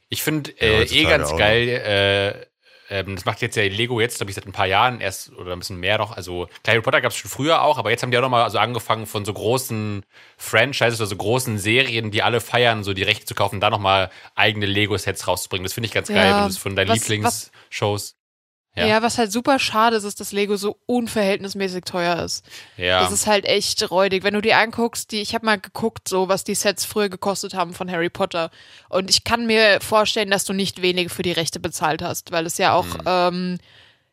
Ich finde äh, ja, eh ganz geil, äh, ähm, das macht jetzt ja Lego jetzt, glaube ich, seit ein paar Jahren erst oder ein bisschen mehr noch. Also Harry Potter gab es schon früher auch, aber jetzt haben die auch nochmal so angefangen von so großen Franchises oder so großen Serien, die alle feiern, so die Rechte zu kaufen, da nochmal eigene Lego-Sets rauszubringen. Das finde ich ganz ja, geil, wenn du es von deinen Lieblingsshows ja. ja. was halt super schade ist, ist, dass Lego so unverhältnismäßig teuer ist. Ja. Das ist halt echt räudig. Wenn du dir anguckst, die, ich habe mal geguckt, so was die Sets früher gekostet haben von Harry Potter. Und ich kann mir vorstellen, dass du nicht wenige für die Rechte bezahlt hast, weil es ja auch mhm. ähm,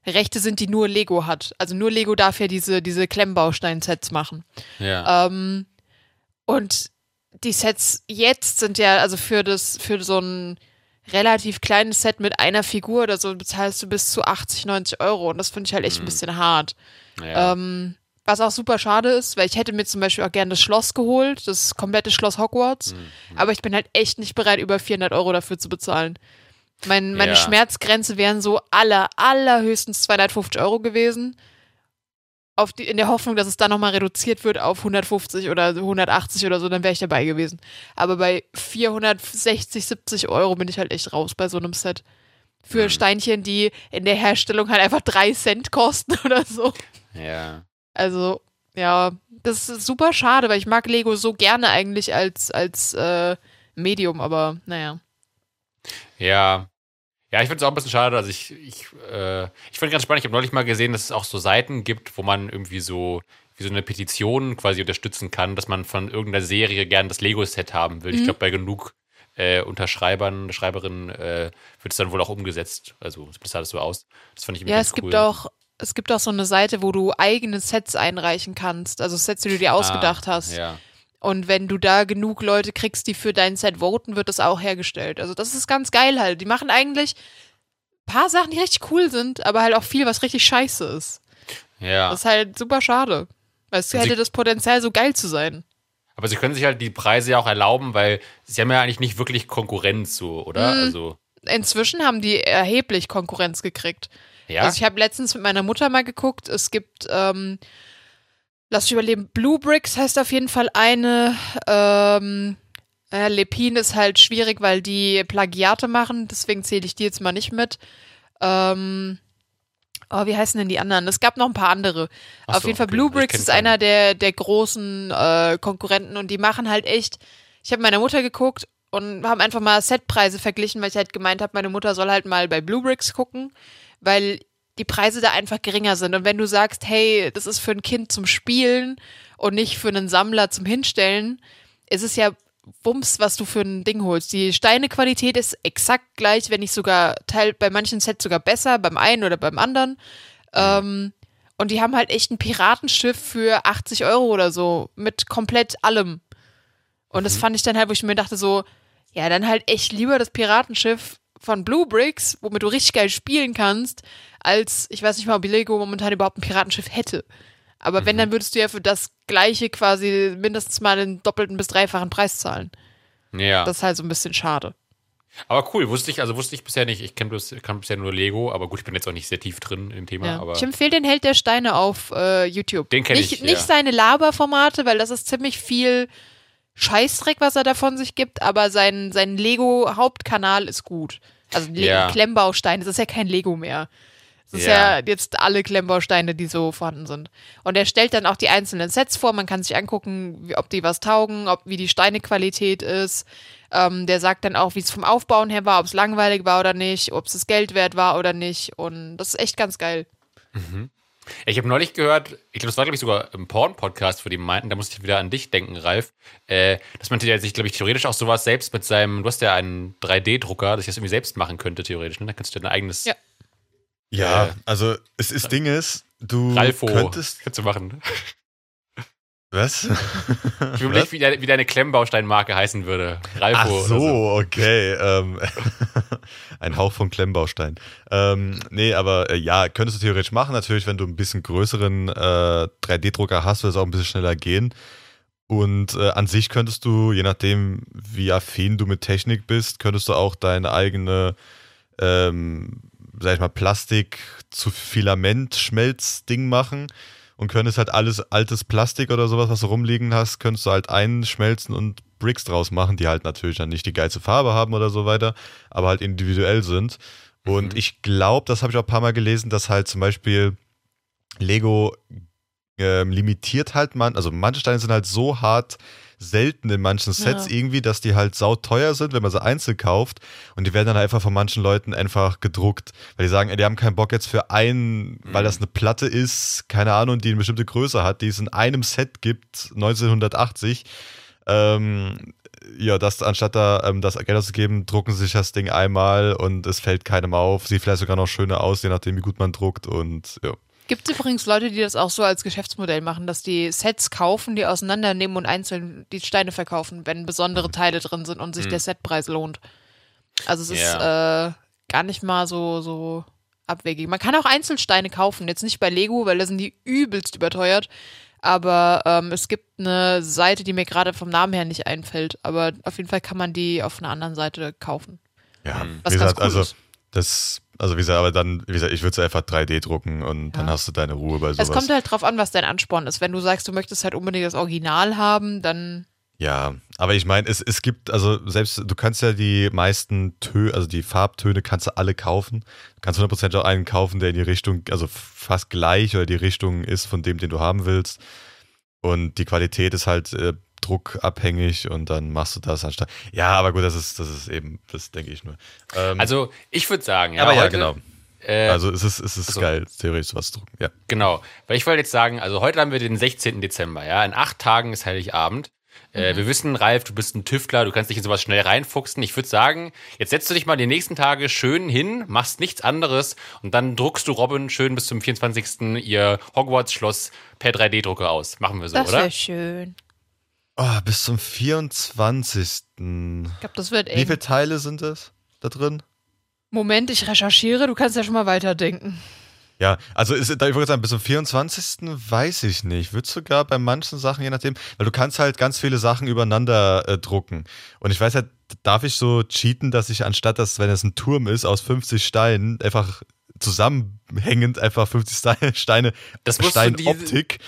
Rechte sind, die nur Lego hat. Also nur Lego darf ja diese, diese Klemmbaustein-Sets machen. Ja. Ähm, und die Sets jetzt sind ja, also für das, für so ein relativ kleines Set mit einer Figur oder so bezahlst du bis zu 80, 90 Euro. Und das finde ich halt echt mhm. ein bisschen hart. Ja. Ähm, was auch super schade ist, weil ich hätte mir zum Beispiel auch gerne das Schloss geholt, das komplette Schloss Hogwarts. Mhm. Aber ich bin halt echt nicht bereit, über 400 Euro dafür zu bezahlen. Mein, meine ja. Schmerzgrenze wären so aller, allerhöchstens 250 Euro gewesen die, in der Hoffnung, dass es dann nochmal reduziert wird auf 150 oder 180 oder so, dann wäre ich dabei gewesen. Aber bei 460, 70 Euro bin ich halt echt raus bei so einem Set. Für mhm. Steinchen, die in der Herstellung halt einfach 3 Cent kosten <laughs> oder so. Ja. Also, ja, das ist super schade, weil ich mag Lego so gerne eigentlich als, als äh, Medium, aber naja. Ja, ja, ich finde es auch ein bisschen schade. Also ich, ich, äh, ich finde ganz spannend, ich habe neulich mal gesehen, dass es auch so Seiten gibt, wo man irgendwie so wie so eine Petition quasi unterstützen kann, dass man von irgendeiner Serie gern das Lego-Set haben will. Mhm. Ich glaube, bei genug äh, Unterschreibern, Schreiberinnen äh, wird es dann wohl auch umgesetzt. Also das sah das so aus. Das fand ich Ja, es cool. gibt auch es gibt auch so eine Seite, wo du eigene Sets einreichen kannst, also Sets, die du dir ah, ausgedacht ah, hast. Ja. Und wenn du da genug Leute kriegst, die für dein Set voten, wird das auch hergestellt. Also das ist ganz geil halt. Die machen eigentlich ein paar Sachen, die richtig cool sind, aber halt auch viel, was richtig scheiße ist. Ja. Das ist halt super schade. Weil es hätte das Potenzial, so geil zu sein. Aber sie können sich halt die Preise ja auch erlauben, weil sie haben ja eigentlich nicht wirklich Konkurrenz so, oder? Mhm. Also Inzwischen haben die erheblich Konkurrenz gekriegt. Ja. Also ich habe letztens mit meiner Mutter mal geguckt. Es gibt ähm, lass mich überleben, Blue Bricks heißt auf jeden Fall eine. Ähm, äh, Lepin ist halt schwierig, weil die Plagiate machen, deswegen zähle ich die jetzt mal nicht mit. Ähm, oh, wie heißen denn die anderen? Es gab noch ein paar andere. Ach auf so, jeden Fall, okay. Blue Bricks ist einer der, der großen äh, Konkurrenten und die machen halt echt. Ich habe meiner Mutter geguckt und haben einfach mal Setpreise verglichen, weil ich halt gemeint habe, meine Mutter soll halt mal bei Blue Bricks gucken, weil die Preise da einfach geringer sind. Und wenn du sagst, hey, das ist für ein Kind zum Spielen und nicht für einen Sammler zum Hinstellen, ist es ja Wumms, was du für ein Ding holst. Die Steinequalität ist exakt gleich, wenn nicht sogar Teil bei manchen Sets sogar besser, beim einen oder beim anderen. Ähm, und die haben halt echt ein Piratenschiff für 80 Euro oder so mit komplett allem. Und das mhm. fand ich dann halt, wo ich mir dachte so, ja, dann halt echt lieber das Piratenschiff von Blue Bricks, womit du richtig geil spielen kannst, als, ich weiß nicht mal, ob Lego momentan überhaupt ein Piratenschiff hätte. Aber mhm. wenn, dann würdest du ja für das gleiche quasi mindestens mal den doppelten bis dreifachen Preis zahlen. Ja. Das ist halt so ein bisschen schade. Aber cool, wusste ich, also wusste ich bisher nicht. Ich kenne kann bisher nur Lego, aber gut, ich bin jetzt auch nicht sehr tief drin im Thema. Ja. Aber Ich empfehle den Held der Steine auf äh, YouTube. Den kenn nicht, ich, Nicht ja. seine Laberformate, weil das ist ziemlich viel Scheißdreck, was er davon sich gibt, aber sein, sein Lego-Hauptkanal ist gut. Also Le Ja. Klemmbausteine, das ist ja kein Lego mehr. Das ist Ja. ja. jetzt alle Klemmbausteine, die so vorhanden sind. Und er stellt dann auch die einzelnen Sets vor. Man kann sich angucken, wie, ob die was taugen, ob wie die Steinequalität ist. Ähm, der sagt dann auch, wie es vom Aufbauen her war, ob es langweilig war oder nicht, ob es das Geld wert war oder nicht. Und das ist echt ganz geil. Ich habe neulich gehört, ich glaube, das war, glaube ich, sogar im Porn-Podcast, wo die meinten, da musste ich wieder an dich denken, Ralf, äh, dass man sich, glaube ich, theoretisch auch sowas selbst mit seinem, du hast ja einen 3D-Drucker, dass ich das irgendwie selbst machen könnte, theoretisch, ne? Da kannst du dein eigenes Ja. Ja, Äh, also es ist Ding ist, du Ralfo könntest. kannst du machen. Was? <laughs> Ich will nicht, wie, deine- wie deine Klemmbausteinmarke heißen würde. Ralfo. Ach oder so, okay. Ähm, <laughs> ein Hauch von Klemmbaustein. Ähm, nee, aber äh, ja, könntest du theoretisch machen. Natürlich, wenn du ein bisschen größeren äh, 3D-Drucker hast, wird es auch ein bisschen schneller gehen. Und äh, an sich könntest du, je nachdem, wie affin du mit Technik bist, könntest du auch deine eigene, ähm, sag ich mal, Plastik zu Filament-Schmelzding machen und könntest halt alles altes Plastik oder sowas, was du rumliegen hast, könntest du halt einschmelzen und Bricks draus machen, die halt natürlich dann nicht die geilste Farbe haben oder so weiter, aber halt individuell sind. Und Mhm. ich glaube, das habe ich auch ein paar Mal gelesen, dass halt zum Beispiel Lego ähm, limitiert halt man, also manche Steine sind halt so hart selten in manchen Sets Ja. irgendwie, dass die halt sauteuer sind, wenn man sie einzeln kauft und die werden dann einfach von manchen Leuten einfach gedruckt, weil die sagen, ey, die haben keinen Bock jetzt für einen, weil Mhm. das eine Platte ist, keine Ahnung, die eine bestimmte Größe hat, die es in einem Set gibt, 1980, ähm, ja, das anstatt da ähm, das Geld auszugeben, drucken sie sich das Ding einmal und es fällt keinem auf, sieht vielleicht sogar noch schöner aus, je nachdem wie gut man druckt und ja. Gibt es übrigens Leute, die das auch so als Geschäftsmodell machen, dass die Sets kaufen, die auseinandernehmen und einzeln die Steine verkaufen, wenn besondere Teile drin sind und sich Mhm. der Setpreis lohnt. Also es ist Ja. äh, gar nicht mal so, so abwegig. Man kann auch Einzelsteine kaufen, jetzt nicht bei Lego, weil da sind die übelst überteuert. Aber ähm, es gibt eine Seite, die mir gerade vom Namen her nicht einfällt. Aber auf jeden Fall kann man die auf einer anderen Seite kaufen. Ja. Was wie ganz gesagt, cool also ist. das, also wie gesagt, aber dann, wie gesagt, ich würde es einfach 3D drucken und dann Ja. hast du deine Ruhe bei sowas. Es kommt halt drauf an, was dein Ansporn ist. Wenn du sagst, du möchtest halt unbedingt das Original haben, dann Ja, aber ich meine, es, es gibt, also selbst, du kannst ja die meisten Töne, also die Farbtöne kannst du alle kaufen. Du kannst 100% auch einen kaufen, der in die Richtung, also fast gleich oder die Richtung ist von dem, den du haben willst. Und die Qualität ist halt äh, druckabhängig und dann machst du das anstatt. Ja, aber gut, das ist, das ist eben, das denke ich nur. Ähm, Also, ich würde sagen, ja, aber ja, heute, genau. Äh, Also es ist, es ist also- geil, theoretisch was zu drucken. Ja. Genau, weil ich wollte jetzt sagen, also heute haben wir den 16. Dezember, ja, in acht Tagen ist Heiligabend. Äh, wir wissen, Ralf, du bist ein Tüftler, du kannst dich in sowas schnell reinfuchsen. Ich würde sagen, jetzt setzt du dich mal die nächsten Tage schön hin, machst nichts anderes und dann druckst du Robin schön bis zum 24. ihr Hogwarts-Schloss per 3D-Drucker aus. Machen wir so, das oder? wäre schön. Oh, bis zum 24. Wie Ich glaube, das wird eng. viele Teile sind das da drin? Moment, ich recherchiere, du kannst ja schon mal weiterdenken. Ja, also ist, da ich wollte sagen, bis zum 24. weiß ich nicht. Wird sogar bei manchen Sachen, je nachdem, weil du kannst halt ganz viele Sachen übereinander äh, drucken. Und ich weiß halt, darf ich so cheaten, dass ich anstatt, dass, wenn es ein Turm ist, aus 50 Steinen einfach zusammenhängend einfach 50 Steine, Das musst du die- Steinoptik.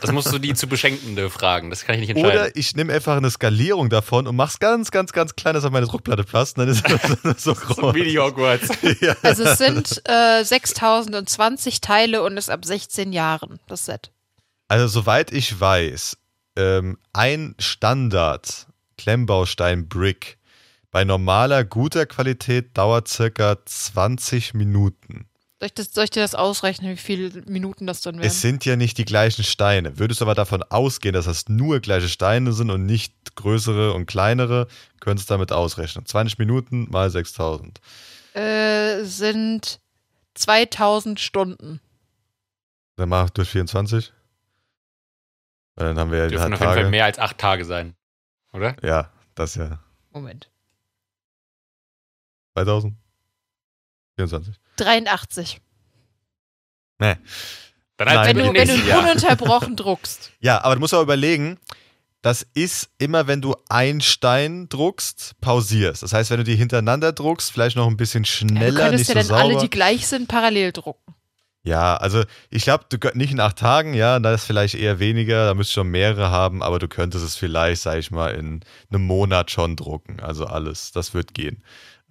Das musst du die zu Beschenkende fragen, das kann ich nicht entscheiden. Oder ich nehme einfach eine Skalierung davon und mach's ganz, ganz, ganz klein, dass auf meine Druckplatte passt. Und dann ist das <laughs> so so groß. wie die Hogwarts. ja. Also es sind äh, 6020 Teile und ist ab 16 Jahren, das Set. Also soweit ich weiß, ähm, ein Standard Klemmbaustein Brick bei normaler guter Qualität dauert circa 20 Minuten. Soll ich, das, soll ich dir das ausrechnen, wie viele Minuten das dann wären? Es sind ja nicht die gleichen Steine. Würdest du aber davon ausgehen, dass das nur gleiche Steine sind und nicht größere und kleinere, könntest du damit ausrechnen. 20 Minuten mal 6000. Äh, sind 2000 Stunden. Dann mach durch 24. Weil Dann haben wir ja die Dürfen auf jeden Fall Tage. mehr als acht Tage sein. Oder? Ja, das ja. Moment. 2000? 24. 83. Nee. Dann Nein, halt Wenn du, wenn du Jahr. ununterbrochen <laughs> druckst. Ja, aber du musst auch überlegen, das ist immer, wenn du einen Stein druckst, pausierst. Das heißt, wenn du die hintereinander druckst, vielleicht noch ein bisschen Ja, schneller, du könntest nicht ja so dann sauber. alle, die gleich sind, parallel drucken. Ja, also ich glaube, du nicht in acht Tagen, ja, da ist vielleicht eher weniger, da müsst schon mehrere haben, aber du könntest es vielleicht, sag ich mal, in einem Monat schon drucken. Also alles, das wird gehen.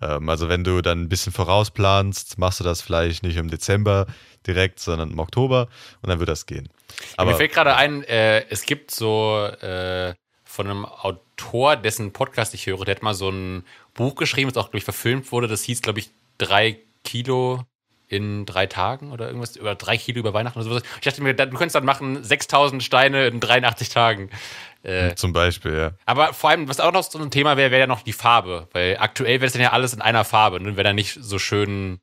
Ähm, also wenn du dann ein bisschen vorausplanst, machst du das vielleicht nicht im Dezember direkt, sondern im Oktober und dann wird das gehen. Aber Mir fällt gerade ein, äh, es gibt so äh, von einem Autor, dessen Podcast ich höre, der hat mal so ein Buch geschrieben, das auch, glaube ich, verfilmt wurde. Das hieß, glaube ich, drei Kilo in drei Tagen oder irgendwas, über drei Kilo über Weihnachten oder sowas. Ich dachte mir, du könntest dann machen 6000 Steine in 83 Tagen. Äh, zum Beispiel, ja. aber vor allem, was auch noch so ein Thema wäre, wäre ja noch die Farbe. Weil aktuell wäre es dann ja alles in einer Farbe. Ne? Wäre dann nicht so schön.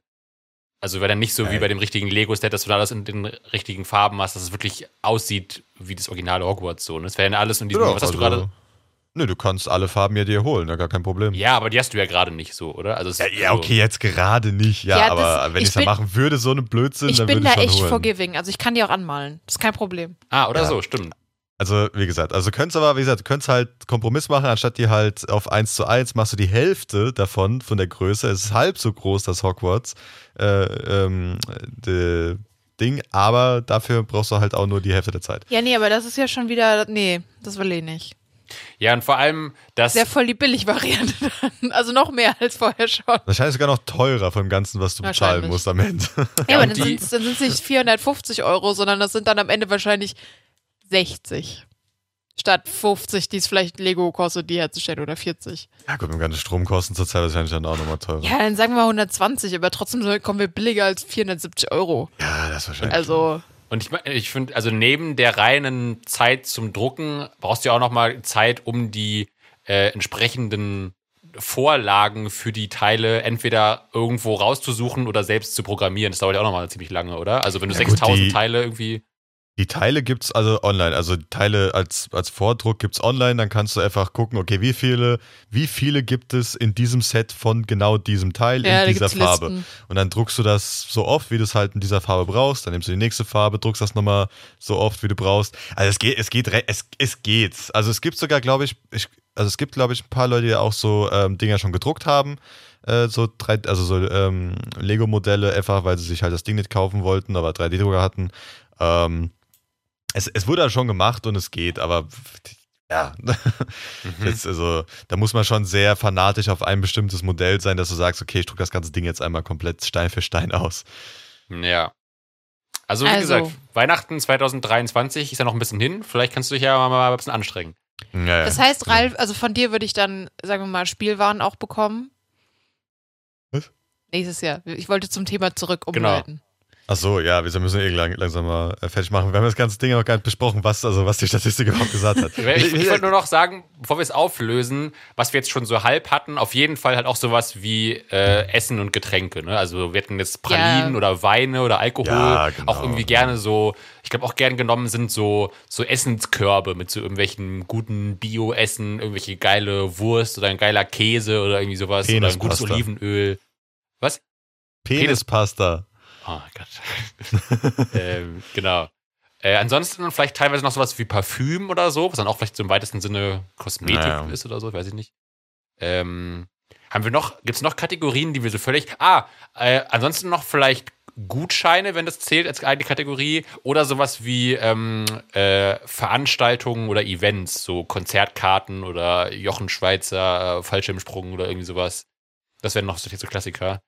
Also wäre dann nicht so wie Äh. bei dem richtigen Lego-Set, dass du da alles in den richtigen Farben hast, dass es wirklich aussieht wie das originale Hogwarts so. Und es wäre dann alles in diesem. Ja, was hast du also- gerade? Nö, du kannst alle Farben ja dir holen, ja, gar kein Problem. Ja, aber die hast du ja gerade nicht so, oder? Also Ja, ja, okay, jetzt gerade nicht, ja, Ja, aber das- wenn ich ich es ja bin- machen würde, so eine Blödsinn, Ich dann bin würde ich da schon echt holen. forgiving. Also ich kann die auch anmalen. Das ist kein Problem. Ah, oder Ja. so, stimmt. Also, wie gesagt, also du könntest aber, wie gesagt, du könntest halt Kompromiss machen, anstatt die halt auf 1 zu 1, machst du die Hälfte davon, von der Größe. Es ist halb so groß, das Hogwarts, äh, ähm, de, Ding, aber dafür brauchst du halt auch nur die Hälfte der Zeit. Ja, nee, aber das ist ja schon wieder. Nee, das will ich nicht. Ja, und vor allem, das. Sehr voll die Billig-Variante dann. Also noch mehr als vorher schon. Wahrscheinlich sogar noch teurer vom Ganzen, was du bezahlen musst am Ende. Ja, aber dann sind es nicht 450 Euro, sondern das sind dann am Ende wahrscheinlich 60. Statt 50, die es vielleicht Lego kostet, die herzustellen, oder 40. Ja gut, mit den ganzen Stromkosten zur Zeit wahrscheinlich dann auch nochmal teurer. Ja, dann sagen wir mal 120, aber trotzdem so- kommen wir billiger als 470 Euro. Ja, das wahrscheinlich. Also, Und ich, ich finde, also neben der reinen Zeit zum Drucken brauchst du ja auch noch mal Zeit, um die äh, entsprechenden Vorlagen für die Teile entweder irgendwo rauszusuchen oder selbst zu programmieren. Das dauert ja auch noch mal ziemlich lange, oder? Also wenn du Ja, gut, 6000 die- Teile irgendwie. Die Teile gibt's also online, also Teile als, als Vordruck gibt's online, dann kannst du einfach gucken, okay, wie viele, wie viele gibt es in diesem Set von genau diesem Teil ja, in dieser Farbe. Listen. Und dann druckst du das so oft, wie du es halt in dieser Farbe brauchst, dann nimmst du die nächste Farbe, druckst das nochmal so oft, wie du brauchst. Also es geht, es geht, es, es geht. Also es gibt sogar, glaube ich, ich, also es gibt, glaube ich, ein paar Leute, die auch so ähm, Dinger schon gedruckt haben. Äh, so drei, also so ähm, Lego-Modelle, einfach weil sie sich halt das Ding nicht kaufen wollten, aber 3D-Drucker hatten. Ähm, es, es wurde halt schon gemacht und es geht, aber ja, Mhm. <laughs> Jetzt, also, da muss man schon sehr fanatisch auf ein bestimmtes Modell sein, dass du sagst, okay, ich druck das ganze Ding jetzt einmal komplett Stein für Stein aus. Ja. Also wie Also. gesagt, Weihnachten 2023 ist ja noch ein bisschen hin. Vielleicht kannst du dich ja mal ein bisschen anstrengen. Ja, ja. Das heißt, Ralf, also von dir würde ich dann, sagen wir mal, Spielwaren auch bekommen. Was? Nächstes Jahr. Ich wollte zum Thema zurück Genau. Ach so, ja, wir müssen eh lang, langsam mal äh, fertig machen. Wir haben das ganze Ding noch gar nicht besprochen, was, also was die Statistik <laughs> überhaupt gesagt hat. Ich, ich, ich wollte nur noch sagen, bevor wir es auflösen, was wir jetzt schon so halb hatten, auf jeden Fall halt auch sowas wie äh, Essen und Getränke. Ne? Also wir hatten jetzt Pralinen Ja. oder Weine oder Alkohol. Ja, genau. Auch irgendwie gerne so, ich glaube auch gern genommen sind so, so Essenskörbe mit so irgendwelchen guten Bio-Essen, irgendwelche geile Wurst oder ein geiler Käse oder irgendwie sowas. oder ein gutes Penispasta. Olivenöl. Was? Penispasta. Oh Gott. <laughs> ähm, genau. Äh, ansonsten vielleicht teilweise noch sowas wie Parfüm oder so, was dann auch vielleicht so im weitesten Sinne Kosmetik Naja. ist oder so, weiß ich nicht. Ähm, haben wir noch, gibt es noch Kategorien, die wir so völlig. Ah, äh, ansonsten noch vielleicht Gutscheine, wenn das zählt als eine Kategorie, oder sowas wie ähm, äh, Veranstaltungen oder Events, so Konzertkarten oder Jochen Schweizer äh, Fallschirmsprung oder irgendwie sowas. Das wären noch so so Klassiker.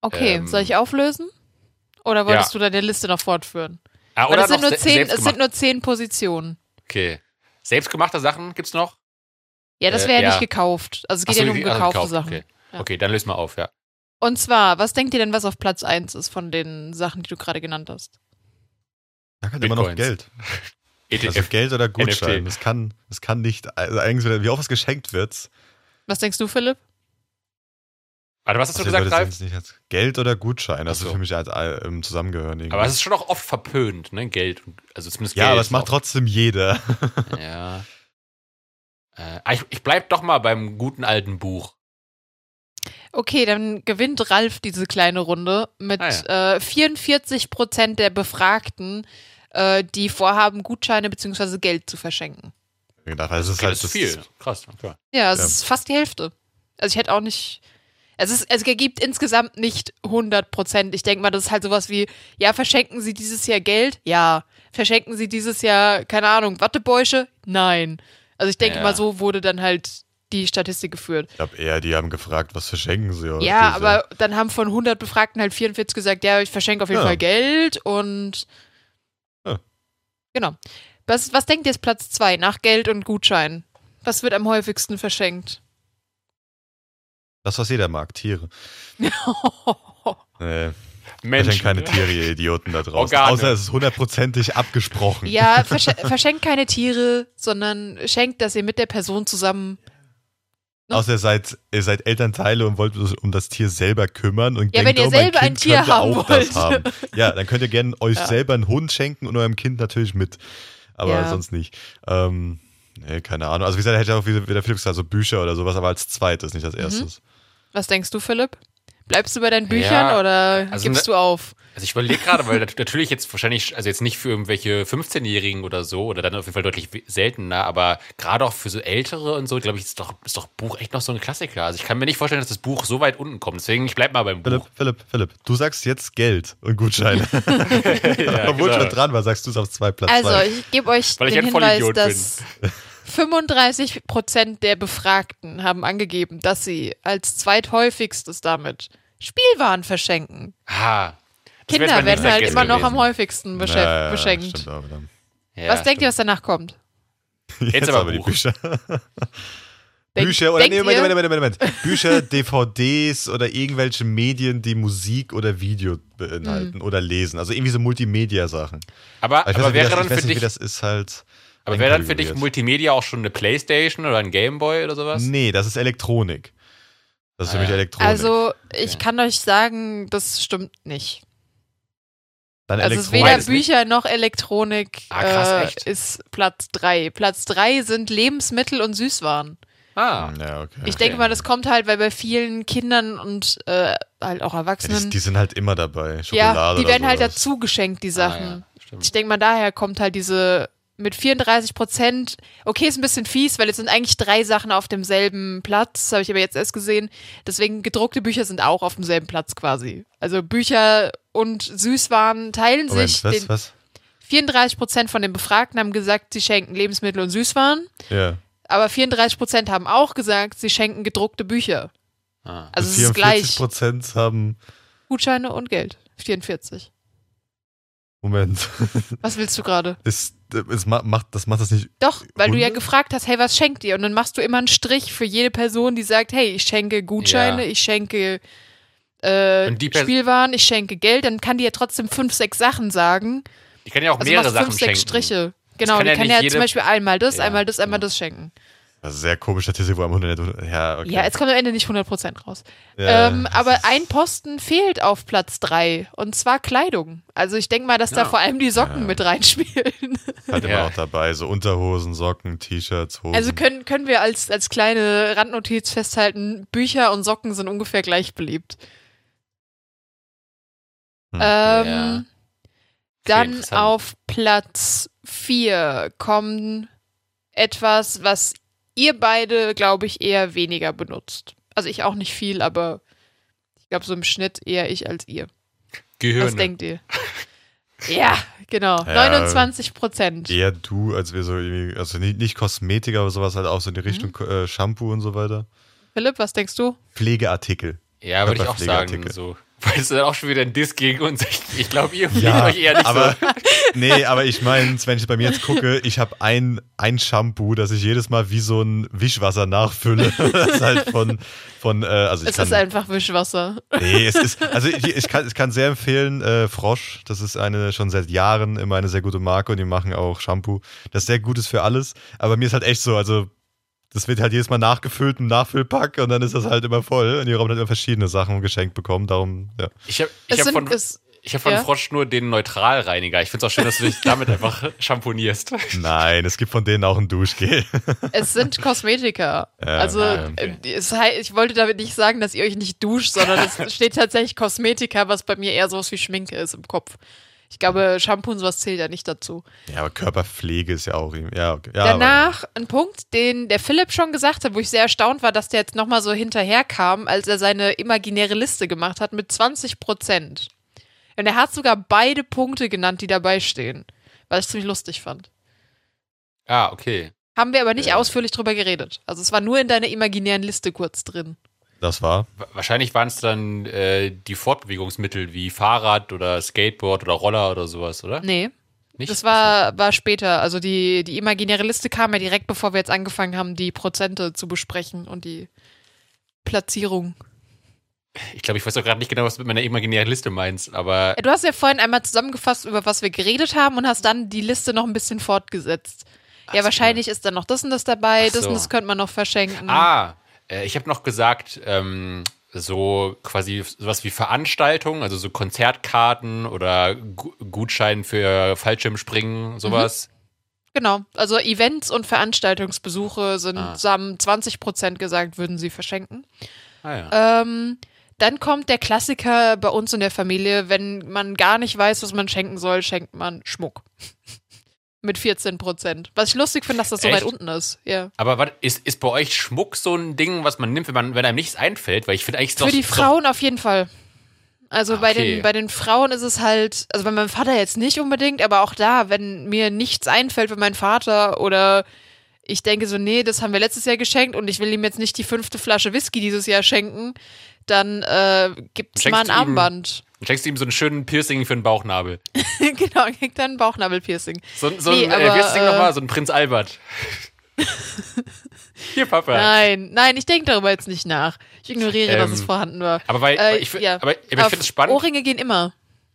Okay, Ähm, soll ich auflösen? Oder wolltest ja. du deine Liste noch fortführen? Ah, Weil das sind noch nur zehn, es sind nur zehn Positionen. Okay. Selbstgemachte Sachen gibt's noch? Ja, das Äh, wäre ja ja. nicht gekauft. Also es geht so, ja nur um gekaufte gekauft, Sachen. Okay. Ja. okay, dann löst mal auf, ja. Und zwar, was denkt ihr denn, was auf Platz 1 ist von den Sachen, die du gerade genannt hast? Da kann immer noch Bitcoins. Geld. <laughs> ETF. Also Geld oder Gutschein. Das kann, kann nicht, also eigentlich, wie oft was geschenkt wird. Was denkst du, Philipp? Warte, was hast du Also gesagt, Ralf? nicht als Geld oder Gutschein. Das so. ist für mich als äh, ähm, zusammengehören. irgendwie. Aber es ist schon auch oft verpönt, ne? Geld. Also zumindest ja, Geld. aber es macht trotzdem jeder. <laughs> Ja. Äh, ah, ich, ich bleib doch mal beim guten alten Buch. Okay, dann gewinnt Ralf diese kleine Runde mit Ah, äh, 44 Prozent der Befragten, äh, die vorhaben, Gutscheine bzw. Geld zu verschenken. gedacht, weil es ist Okay, halt das ist viel. Krass, okay. Ja, es Ja. ist fast die Hälfte. Also ich hätte auch nicht. Es, ist, es ergibt insgesamt nicht 100 Prozent. Ich denke mal, das ist halt sowas wie, ja, verschenken Sie dieses Jahr Geld? Ja. Verschenken Sie dieses Jahr, keine Ahnung, Wattebäusche? Nein. Also ich denke Ja. mal, so wurde dann halt die Statistik geführt. Ich glaube eher, die haben gefragt, was verschenken sie? Oder Ja, aber dann haben von 100 Befragten halt 44 gesagt, ja, ich verschenke auf jeden Ja. Fall Geld und Ja. genau. Was, was denkt ihr ist Platz zwei nach Geld und Gutschein? Was wird am häufigsten verschenkt? Das, was jeder mag, Tiere. <laughs> Nee, Menschen. Menschen. keine Tiere, ihr Idioten da draußen. Organe. Außer es ist hundertprozentig abgesprochen. ja, <laughs> versch verschenkt keine Tiere, sondern schenkt, dass ihr mit der Person zusammen. ne? Außer ihr seid, ihr seid Elternteile und wollt um das Tier selber kümmern und Ja, denkt, wenn ihr oh, selber ein kind Tier könnte haben auch wollt. haben. <laughs> Ja, dann könnt ihr gerne euch Ja. selber einen Hund schenken und eurem Kind natürlich mit. Aber Ja. sonst nicht. Ähm, nee, keine Ahnung. Also wie gesagt, hätte auch wie, wie der Felix gesagt, so Bücher oder sowas, aber als zweites, nicht als Mhm. Was denkst du, Philipp? Bleibst du bei deinen Büchern Ja, oder also gibst ne- du auf? Also ich überlege gerade, weil nat- natürlich jetzt wahrscheinlich, also jetzt nicht für irgendwelche 15-Jährigen oder so, oder dann auf jeden Fall deutlich seltener, aber gerade auch für so Ältere und so, glaube ich, ist doch, ist doch Buch echt noch so ein Klassiker. Also ich kann mir nicht vorstellen, dass das Buch so weit unten kommt. Deswegen, ich bleib mal beim Philipp, Buch. Philipp, Philipp, du sagst jetzt Geld und Gutscheine. <laughs> <laughs> Ja, Obwohl genau. schon dran war, sagst du es auf zwei Platz Also, ich gebe euch Weil ich den ein Hinweis, dass <laughs> 35 Prozent der Befragten haben angegeben, dass sie als zweithäufigstes damit Spielwaren verschenken. Ah, jetzt Kinder werden halt immer noch gewesen. am häufigsten beschäft Ja, ja, beschenkt. Stimmt. Ja, was denkt ihr, stimmt. was danach kommt? Jetzt, aber aber die. Bücher. Denk- Bücher oder nee, Moment, ihr- Moment, Moment, Moment. Bücher, <laughs> DVDs oder irgendwelche Medien, die Musik oder Video beinhalten Hm. oder lesen. Also irgendwie so Multimedia-Sachen. Aber, Aber ich weiß, aber nicht, wie wäre das, dann ich weiß für nicht, wie dich, das ist halt. Aber wäre dann für dich. Multimedia auch schon eine Playstation oder ein Gameboy oder sowas? Nee, das ist Elektronik. Das ist für Ah, mich ja. Elektronik. Also, ich Okay. kann euch sagen, das stimmt nicht. Dann Also, es ist weder? Bücher noch Elektronik Ah, krass, äh, echt? ist Platz drei. Platz drei sind Lebensmittel und Süßwaren. Ah, Ja, okay. Ich denke mal, das kommt halt, weil bei vielen Kindern und äh, halt auch ja, Erwachsenen, die, die sind halt immer dabei. Schokolade ja, die oder werden halt dazu geschenkt, die Ah, Sachen. ja, stimmt. ich denke mal, daher kommt halt diese mit 34 Prozent, okay, ist ein bisschen fies, weil es sind eigentlich drei Sachen auf demselben Platz, habe ich aber jetzt erst gesehen. Deswegen gedruckte Bücher sind auch auf demselben Platz quasi. Also Bücher und Süßwaren teilen Moment, sich. was, Den, was? 34 Prozent von den Befragten haben gesagt, sie schenken Lebensmittel und Süßwaren. Ja. Aber 34 Prozent haben auch gesagt, sie schenken gedruckte Bücher. Ah. Also es ist 44 gleich. Prozent haben. Gutscheine und Geld. 44. Moment. <laughs> Was willst du gerade? Das, das, macht, das macht das nicht. Doch, weil du ja gefragt hast, hey, was schenkt ihr? Und dann machst du immer einen Strich für jede Person, die sagt, hey, ich schenke Gutscheine, Ja. ich schenke äh, Und die Pers- Spielwaren, ich schenke Geld. Dann kann die ja trotzdem fünf, sechs Sachen sagen. Ich kann ja auch Also mehrere machst Sachen fünf, schenken. sechs Striche. Genau, kann die ja kann ja zum Beispiel einmal das, Ja, einmal das, einmal ja. das schenken. Das ist sehr komisch Statistik, wo am 100. Ja, okay. Ja, jetzt kommt am Ende nicht 100% raus. Ja, ähm, aber ein Posten fehlt auf Platz drei und zwar Kleidung. Also ich denke mal, dass da Ja. vor allem die Socken Ja. mit reinspielen. halt immer Ja. noch dabei. So Unterhosen, Socken, T-Shirts, Hosen. Also können, können wir als, als kleine Randnotiz festhalten, Bücher und Socken sind ungefähr gleich beliebt. Hm. Ähm, Ja. Dann auf Platz vier kommt etwas, was ihr beide, glaube ich, eher weniger benutzt. Also ich auch nicht viel, aber ich glaube so im Schnitt eher ich als ihr. Gehirne. Was denkt ihr? <laughs> ja, genau. Ja. 29 Prozent. Eher du, als wir so irgendwie, also nicht, nicht Kosmetik, aber sowas halt auch so in die Richtung äh, Shampoo und so weiter. Philipp, was denkst du? Pflegeartikel. Ja, würde ich auch sagen. So. Weil es ist dann auch schon wieder ein Diss gegen uns. Ich, ich glaube, ihr Ja, euch eher nicht aber so. <laughs> nee, aber ich meine, wenn ich bei mir jetzt gucke, ich habe ein, ein Shampoo, das ich jedes Mal wie so ein Wischwasser nachfülle. <laughs> das ist halt von, von äh, also ich Es kann, ist einfach Wischwasser. Nee, es ist, also <laughs> ich, ich, kann, ich kann sehr empfehlen, äh, Frosch, das ist eine schon seit Jahren immer eine sehr gute Marke und die machen auch Shampoo. Das ist sehr gutes für alles, aber mir ist halt echt so, also das wird halt jedes Mal nachgefüllt, ein Nachfüllpack und dann ist das halt immer voll und die haben halt immer verschiedene Sachen geschenkt bekommen, darum, ja. Ich habe ich hab von, es, ich hab von ja? Frosch nur den Neutralreiniger. Ich finde es auch schön, dass du dich damit einfach <laughs> shampoonierst. Nein, es gibt von denen auch ein Duschgel. <laughs> es sind Kosmetika. Ja, also ja, okay. äh, es ich wollte damit nicht sagen, dass ihr euch nicht duscht, sondern es <laughs> steht tatsächlich Kosmetika, was bei mir eher sowas wie Schminke ist im Kopf. Ich glaube, Shampoo und sowas zählt ja nicht dazu. Ja, aber Körperpflege ist ja auch. Ja, okay. ja Danach ein Punkt, den der Philipp schon gesagt hat, wo ich sehr erstaunt war, dass der jetzt nochmal so hinterherkam, als er seine imaginäre Liste gemacht hat mit 20 Prozent. Und er hat sogar beide Punkte genannt, die dabei stehen, was ich ziemlich lustig fand. Ah, okay. Haben wir aber nicht Ja. ausführlich drüber geredet. Also es war nur in deiner imaginären Liste kurz drin. Das war. Wa- Wahrscheinlich waren es dann äh, die Fortbewegungsmittel wie Fahrrad oder Skateboard oder Roller oder sowas, oder? Nee, Nicht? das war, war später. Also die, die imaginäre Liste kam ja direkt, bevor wir jetzt angefangen haben, die Prozente zu besprechen und die Platzierung. Ich glaube, ich weiß auch gerade nicht genau, was du mit meiner imaginären Liste meinst, aber Ja, Du hast ja vorhin einmal zusammengefasst, über was wir geredet haben und hast dann die Liste noch ein bisschen fortgesetzt. Ja, so. wahrscheinlich ist dann noch das und das dabei, Ach das so. und das könnte man noch verschenken. Ah, äh, ich habe noch gesagt, ähm, so quasi sowas wie Veranstaltungen, also so Konzertkarten oder Gu Gutschein für Fallschirmspringen, sowas. Genau, also Events und Veranstaltungsbesuche sind, Ah. haben 20 Prozent gesagt, würden sie verschenken. Ah ja. Ähm, dann kommt der Klassiker bei uns in der Familie, wenn man gar nicht weiß, was man schenken soll, schenkt man Schmuck. <laughs> Mit 14 Prozent. Was ich lustig finde, dass das so Echt? weit unten ist. Ja. Aber warte, ist, ist bei euch Schmuck so ein Ding, was man nimmt, wenn, man, wenn einem nichts einfällt? Weil ich finde eigentlich Für doch- die Frauen auf jeden Fall. Also Ah, bei, okay. den, bei den Frauen ist es halt, also bei meinem Vater jetzt nicht unbedingt, aber auch da, wenn mir nichts einfällt für meinen Vater oder ich denke so, nee, das haben wir letztes Jahr geschenkt und ich will ihm jetzt nicht die fünfte Flasche Whisky dieses Jahr schenken, dann äh, gibt es Schenkst mal ein du ihm- Armband. Dann schenkst du ihm so einen schönen Piercing für den Bauchnabel. <laughs> genau, er kriegt dann ein Bauchnabelpiercing. So, so Nee, ein, äh, aber, wie heißt das Ding äh, nochmal? So ein Prinz Albert. <laughs> Hier, Papa. Nein, nein, ich denke darüber jetzt nicht nach. Ich ignoriere, dass Ähm, es vorhanden war. Aber weil, Äh, ich, ja. aber, aber ich Aber finde es spannend. Ohrringe gehen immer.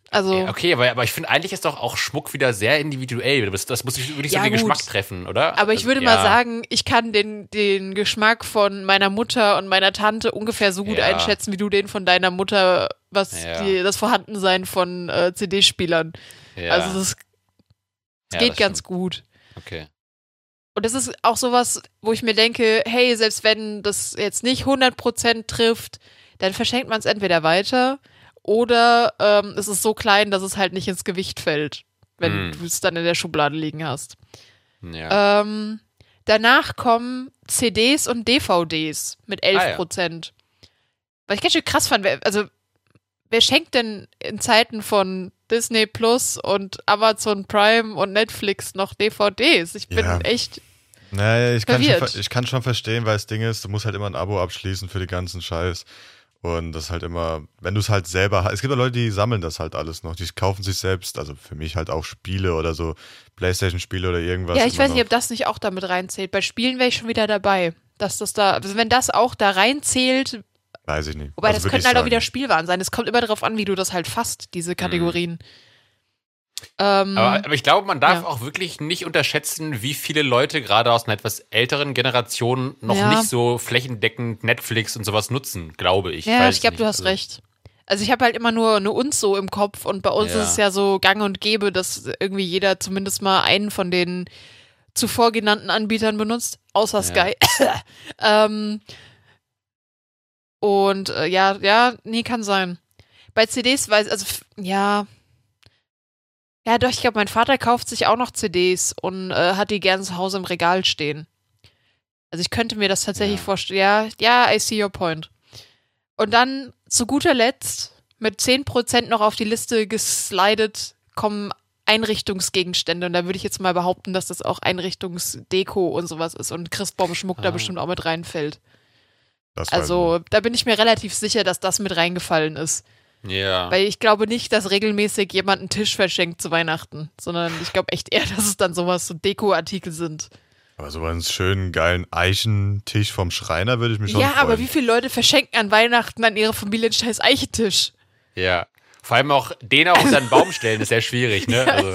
Also, Ja, Okay, aber, aber ich finde eigentlich ist doch auch Schmuck wieder sehr individuell. Das, das muss sich wirklich Ja, so den gut. Geschmack treffen, oder? Aber ich Also, würde ja. mal sagen, ich kann den, den Geschmack von meiner Mutter und meiner Tante ungefähr so gut Ja. einschätzen, wie du den von deiner Mutter, was die, das Vorhandensein von äh, CD-Spielern. Also das, ja, geht das ganz gut. Okay. Und das ist auch sowas, wo ich mir denke, hey, selbst wenn das jetzt nicht 100% trifft, dann verschenkt man es entweder weiter oder ähm, es ist so klein, dass es halt nicht ins Gewicht fällt, wenn Hm. du es dann in der Schublade liegen hast. Ja. Ähm, danach kommen CDs und DVDs mit 11 Ah, ja. Prozent. Was ich ganz schön krass fand, wer, also wer schenkt denn in Zeiten von Disney Plus und Amazon Prime und Netflix noch DVDs? Ich bin Ja. echt. Naja, ich kann, schon, ich kann schon verstehen, weil das Ding ist, du musst halt immer ein Abo abschließen für den ganzen Scheiß. Und das halt immer, wenn du es halt selber hast. Es gibt ja Leute, die sammeln das halt alles noch. Die kaufen sich selbst, also für mich halt auch Spiele oder so, Playstation-Spiele oder irgendwas. ja, ich weiß nicht, noch. ob das nicht auch damit reinzählt. Bei Spielen wäre ich schon wieder dabei. Dass das da, also wenn das auch da reinzählt, Weiß ich nicht. wobei Also das könnten halt auch sagen. wieder Spielwaren sein. Es kommt immer darauf an, wie du das halt fasst, diese Kategorien. Ähm, Aber, aber ich glaube, man darf ja. auch wirklich nicht unterschätzen, wie viele Leute gerade aus einer etwas älteren Generation noch Ja. nicht so flächendeckend Netflix und sowas nutzen, glaube ich. Ja, Weiß ich glaube, du hast Also, recht. Also ich habe halt immer nur eine uns so im Kopf und bei uns Ja. ist es ja so gang und gäbe, dass irgendwie jeder zumindest mal einen von den zuvor genannten Anbietern benutzt, außer. Sky. <laughs> ähm, und äh, ja, ja, nee, kann sein. Bei CDs weiß, also ja. Ja, doch, ich glaube, mein Vater kauft sich auch noch CDs und äh, hat die gern zu Hause im Regal stehen. Also ich könnte mir das tatsächlich Ja. vorstellen. Ja, ja, I see your point. Und dann zu guter Letzt mit 10% noch auf die Liste geslidet kommen Einrichtungsgegenstände. Und da würde ich jetzt mal behaupten, dass das auch Einrichtungsdeko und sowas ist und Christbaumschmuck da Ah. bestimmt auch mit reinfällt. Das Also da bin ich mir relativ sicher, dass das mit reingefallen ist. Ja. Weil ich glaube nicht, dass regelmäßig jemand einen Tisch verschenkt zu Weihnachten, sondern ich glaube echt eher, <laughs> dass es dann sowas, so Dekoartikel sind. Aber so einen schönen, geilen Eichentisch vom Schreiner würde ich mich schon Ja, freuen. aber wie viele Leute verschenken an Weihnachten an ihre Familie einen scheiß Eichentisch? ja. Vor allem auch den auch unter den Baum stellen, ist sehr schwierig, ne? <laughs> Also,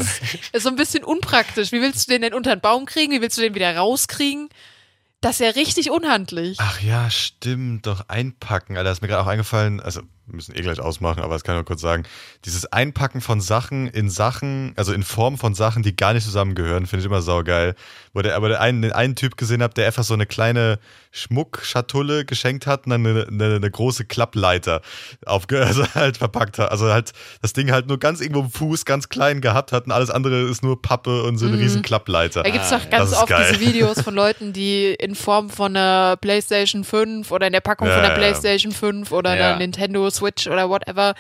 ist so ein bisschen unpraktisch. Wie willst du den denn unter den Baum kriegen? Wie willst du den wieder rauskriegen? Das ist ja richtig unhandlich. Ach ja, stimmt, doch einpacken. Alter, ist mir gerade auch eingefallen. Also, müssen eh gleich ausmachen, aber das kann ich nur kurz sagen. Dieses Einpacken von Sachen in Sachen, also in Form von Sachen, die gar nicht zusammengehören, finde ich immer saugeil. Wo der, aber der einen, den einen Typ gesehen habe, der einfach so eine kleine Schmuckschatulle geschenkt hat und dann eine, eine, eine große Klappleiter aufge <laughs> also halt verpackt hat. Also halt das Ding halt nur ganz irgendwo im Fuß, ganz klein gehabt hat und alles andere ist nur Pappe und so eine Mhm. riesen Klappleiter. Da gibt es Ah, doch ganz das ist oft geil. diese Videos <laughs> von Leuten, die in Form von einer PlayStation 5 oder in der Packung Ja, von der ja. PlayStation 5 oder Ja. einer Nintendo Switch oder whatever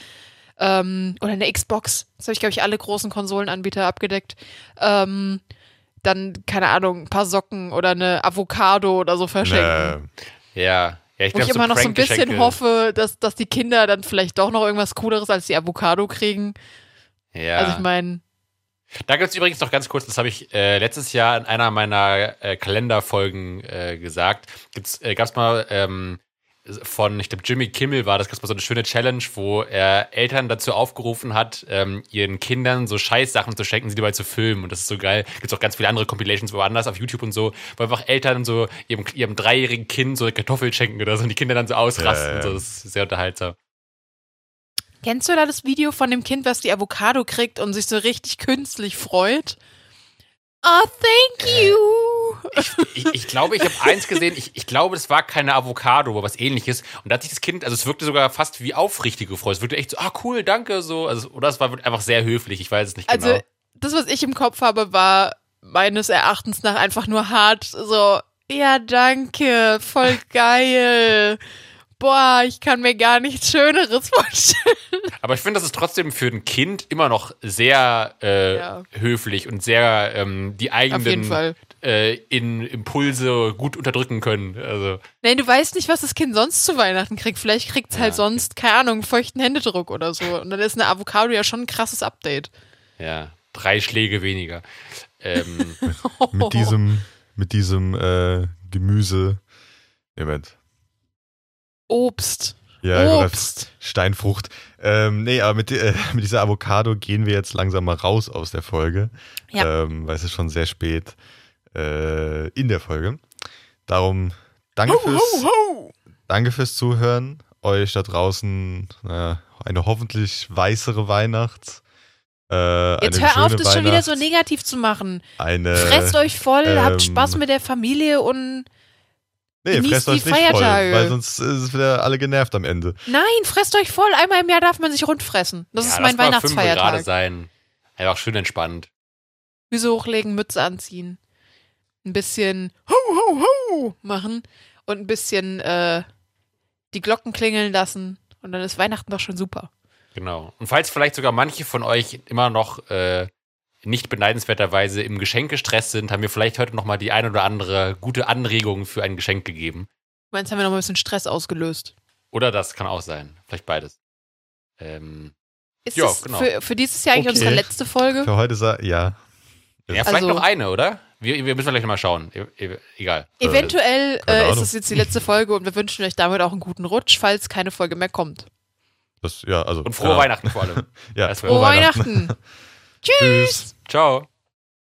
ähm, oder eine Xbox, das habe ich, glaube ich, alle großen Konsolenanbieter abgedeckt, ähm, dann, keine Ahnung, ein paar Socken oder eine Avocado oder so verschenken. Nee. Ja. Ja, ich Wo ich immer noch so ein bisschen hoffe, dass, dass die Kinder dann vielleicht doch noch irgendwas Cooleres als die Avocado kriegen. Ja. Also ich meine, Da gibt es übrigens noch ganz kurz, das habe ich äh, letztes Jahr in einer meiner äh, Kalenderfolgen äh, gesagt. Gibt's, äh, gab's mal ähm, von, ich glaube, Jimmy Kimmel war das, gab's mal so eine schöne Challenge, wo er Eltern dazu aufgerufen hat, ähm, ihren Kindern so Scheißsachen zu schenken, sie dabei zu filmen. Und das ist so geil. Gibt's auch ganz viele andere Compilations woanders auf YouTube und so, wo einfach Eltern so ihrem, ihrem dreijährigen Kind so Kartoffeln schenken oder so und die Kinder dann so ausrasten. Ja, ja. So, das ist sehr unterhaltsam. kennst du da das Video von dem Kind, was die Avocado kriegt und sich so richtig künstlich freut? Oh, thank you. Ich, ich glaube, ich habe eins gesehen. Ich, ich glaube, das war keine Avocado, aber was ähnliches. Und da hat sich das Kind, also es wirkte sogar fast wie aufrichtig gefreut. Es wirkte echt so, ah cool, danke, so. Also, oder es war einfach sehr höflich. Ich weiß es nicht Also, genau. das, was ich im Kopf habe, war meines Erachtens nach einfach nur hart so, ja, danke, voll <laughs> geil. Boah, ich kann mir gar nichts Schöneres vorstellen. Aber ich finde, das ist trotzdem für ein Kind immer noch sehr äh, Ja. höflich und sehr ähm, die Auf jeden eigenen Fall. Äh, in Impulse gut unterdrücken können. Also, Nein, du weißt nicht, was das Kind sonst zu Weihnachten kriegt. Vielleicht kriegt es halt Ja. sonst, keine Ahnung, einen feuchten Händedruck oder so. Und dann ist eine Avocado ja schon ein krasses Update. ja, drei Schläge weniger. Ähm, <laughs> Mit diesem, mit diesem äh, Gemüse. Moment. Obst. Ja, Obst. Steinfrucht. Ähm, nee, aber mit, äh, <laughs> mit dieser Avocado gehen wir jetzt langsam mal raus aus der Folge. Ja. Ähm, weil es ist schon sehr spät äh, in der Folge. Darum danke fürs, danke fürs Zuhören. Euch da draußen äh, eine hoffentlich weißere Weihnacht. Äh, Jetzt eine hör auf, das schon wieder so negativ zu machen. Eine, Fresst euch voll, habt ähm, Spaß mit der Familie und Nee, genießt fresst die euch nicht voll, Feiertage. weil sonst ist es wieder alle genervt am Ende. nein, fresst euch voll. Einmal im Jahr darf man sich rund fressen. Das ja, ist mein fünf gerade Weihnachtsfeiertag. sein. Einfach schön entspannt. Füße hochlegen, Mütze anziehen. Ein bisschen ho, ho, ho machen und ein bisschen äh, die Glocken klingeln lassen. Und dann ist Weihnachten doch schon super. Genau. Und falls vielleicht sogar manche von euch immer noch äh, nicht beneidenswerterweise im Geschenkestress sind, haben wir vielleicht heute noch mal die ein oder andere gute Anregung für ein Geschenk gegeben. Meine, jetzt haben wir noch mal ein bisschen Stress ausgelöst. Oder das kann auch sein. Vielleicht beides. Ähm, Ist Ja, das genau. für, für dieses Jahr eigentlich Okay. unsere letzte Folge? Für heute ja. Ja, vielleicht Also- noch eine, oder? Wir, wir müssen gleich noch mal schauen. E e egal. Eventuell keine äh, ist es jetzt die letzte Folge und wir wünschen euch damit auch einen guten Rutsch, falls keine Folge mehr kommt. Das, ja, also, Und frohe genau. Weihnachten vor allem. <laughs> Ja, Das frohe Frohe war- Weihnachten. Weihnachten! <laughs> Tschüss. Ciao.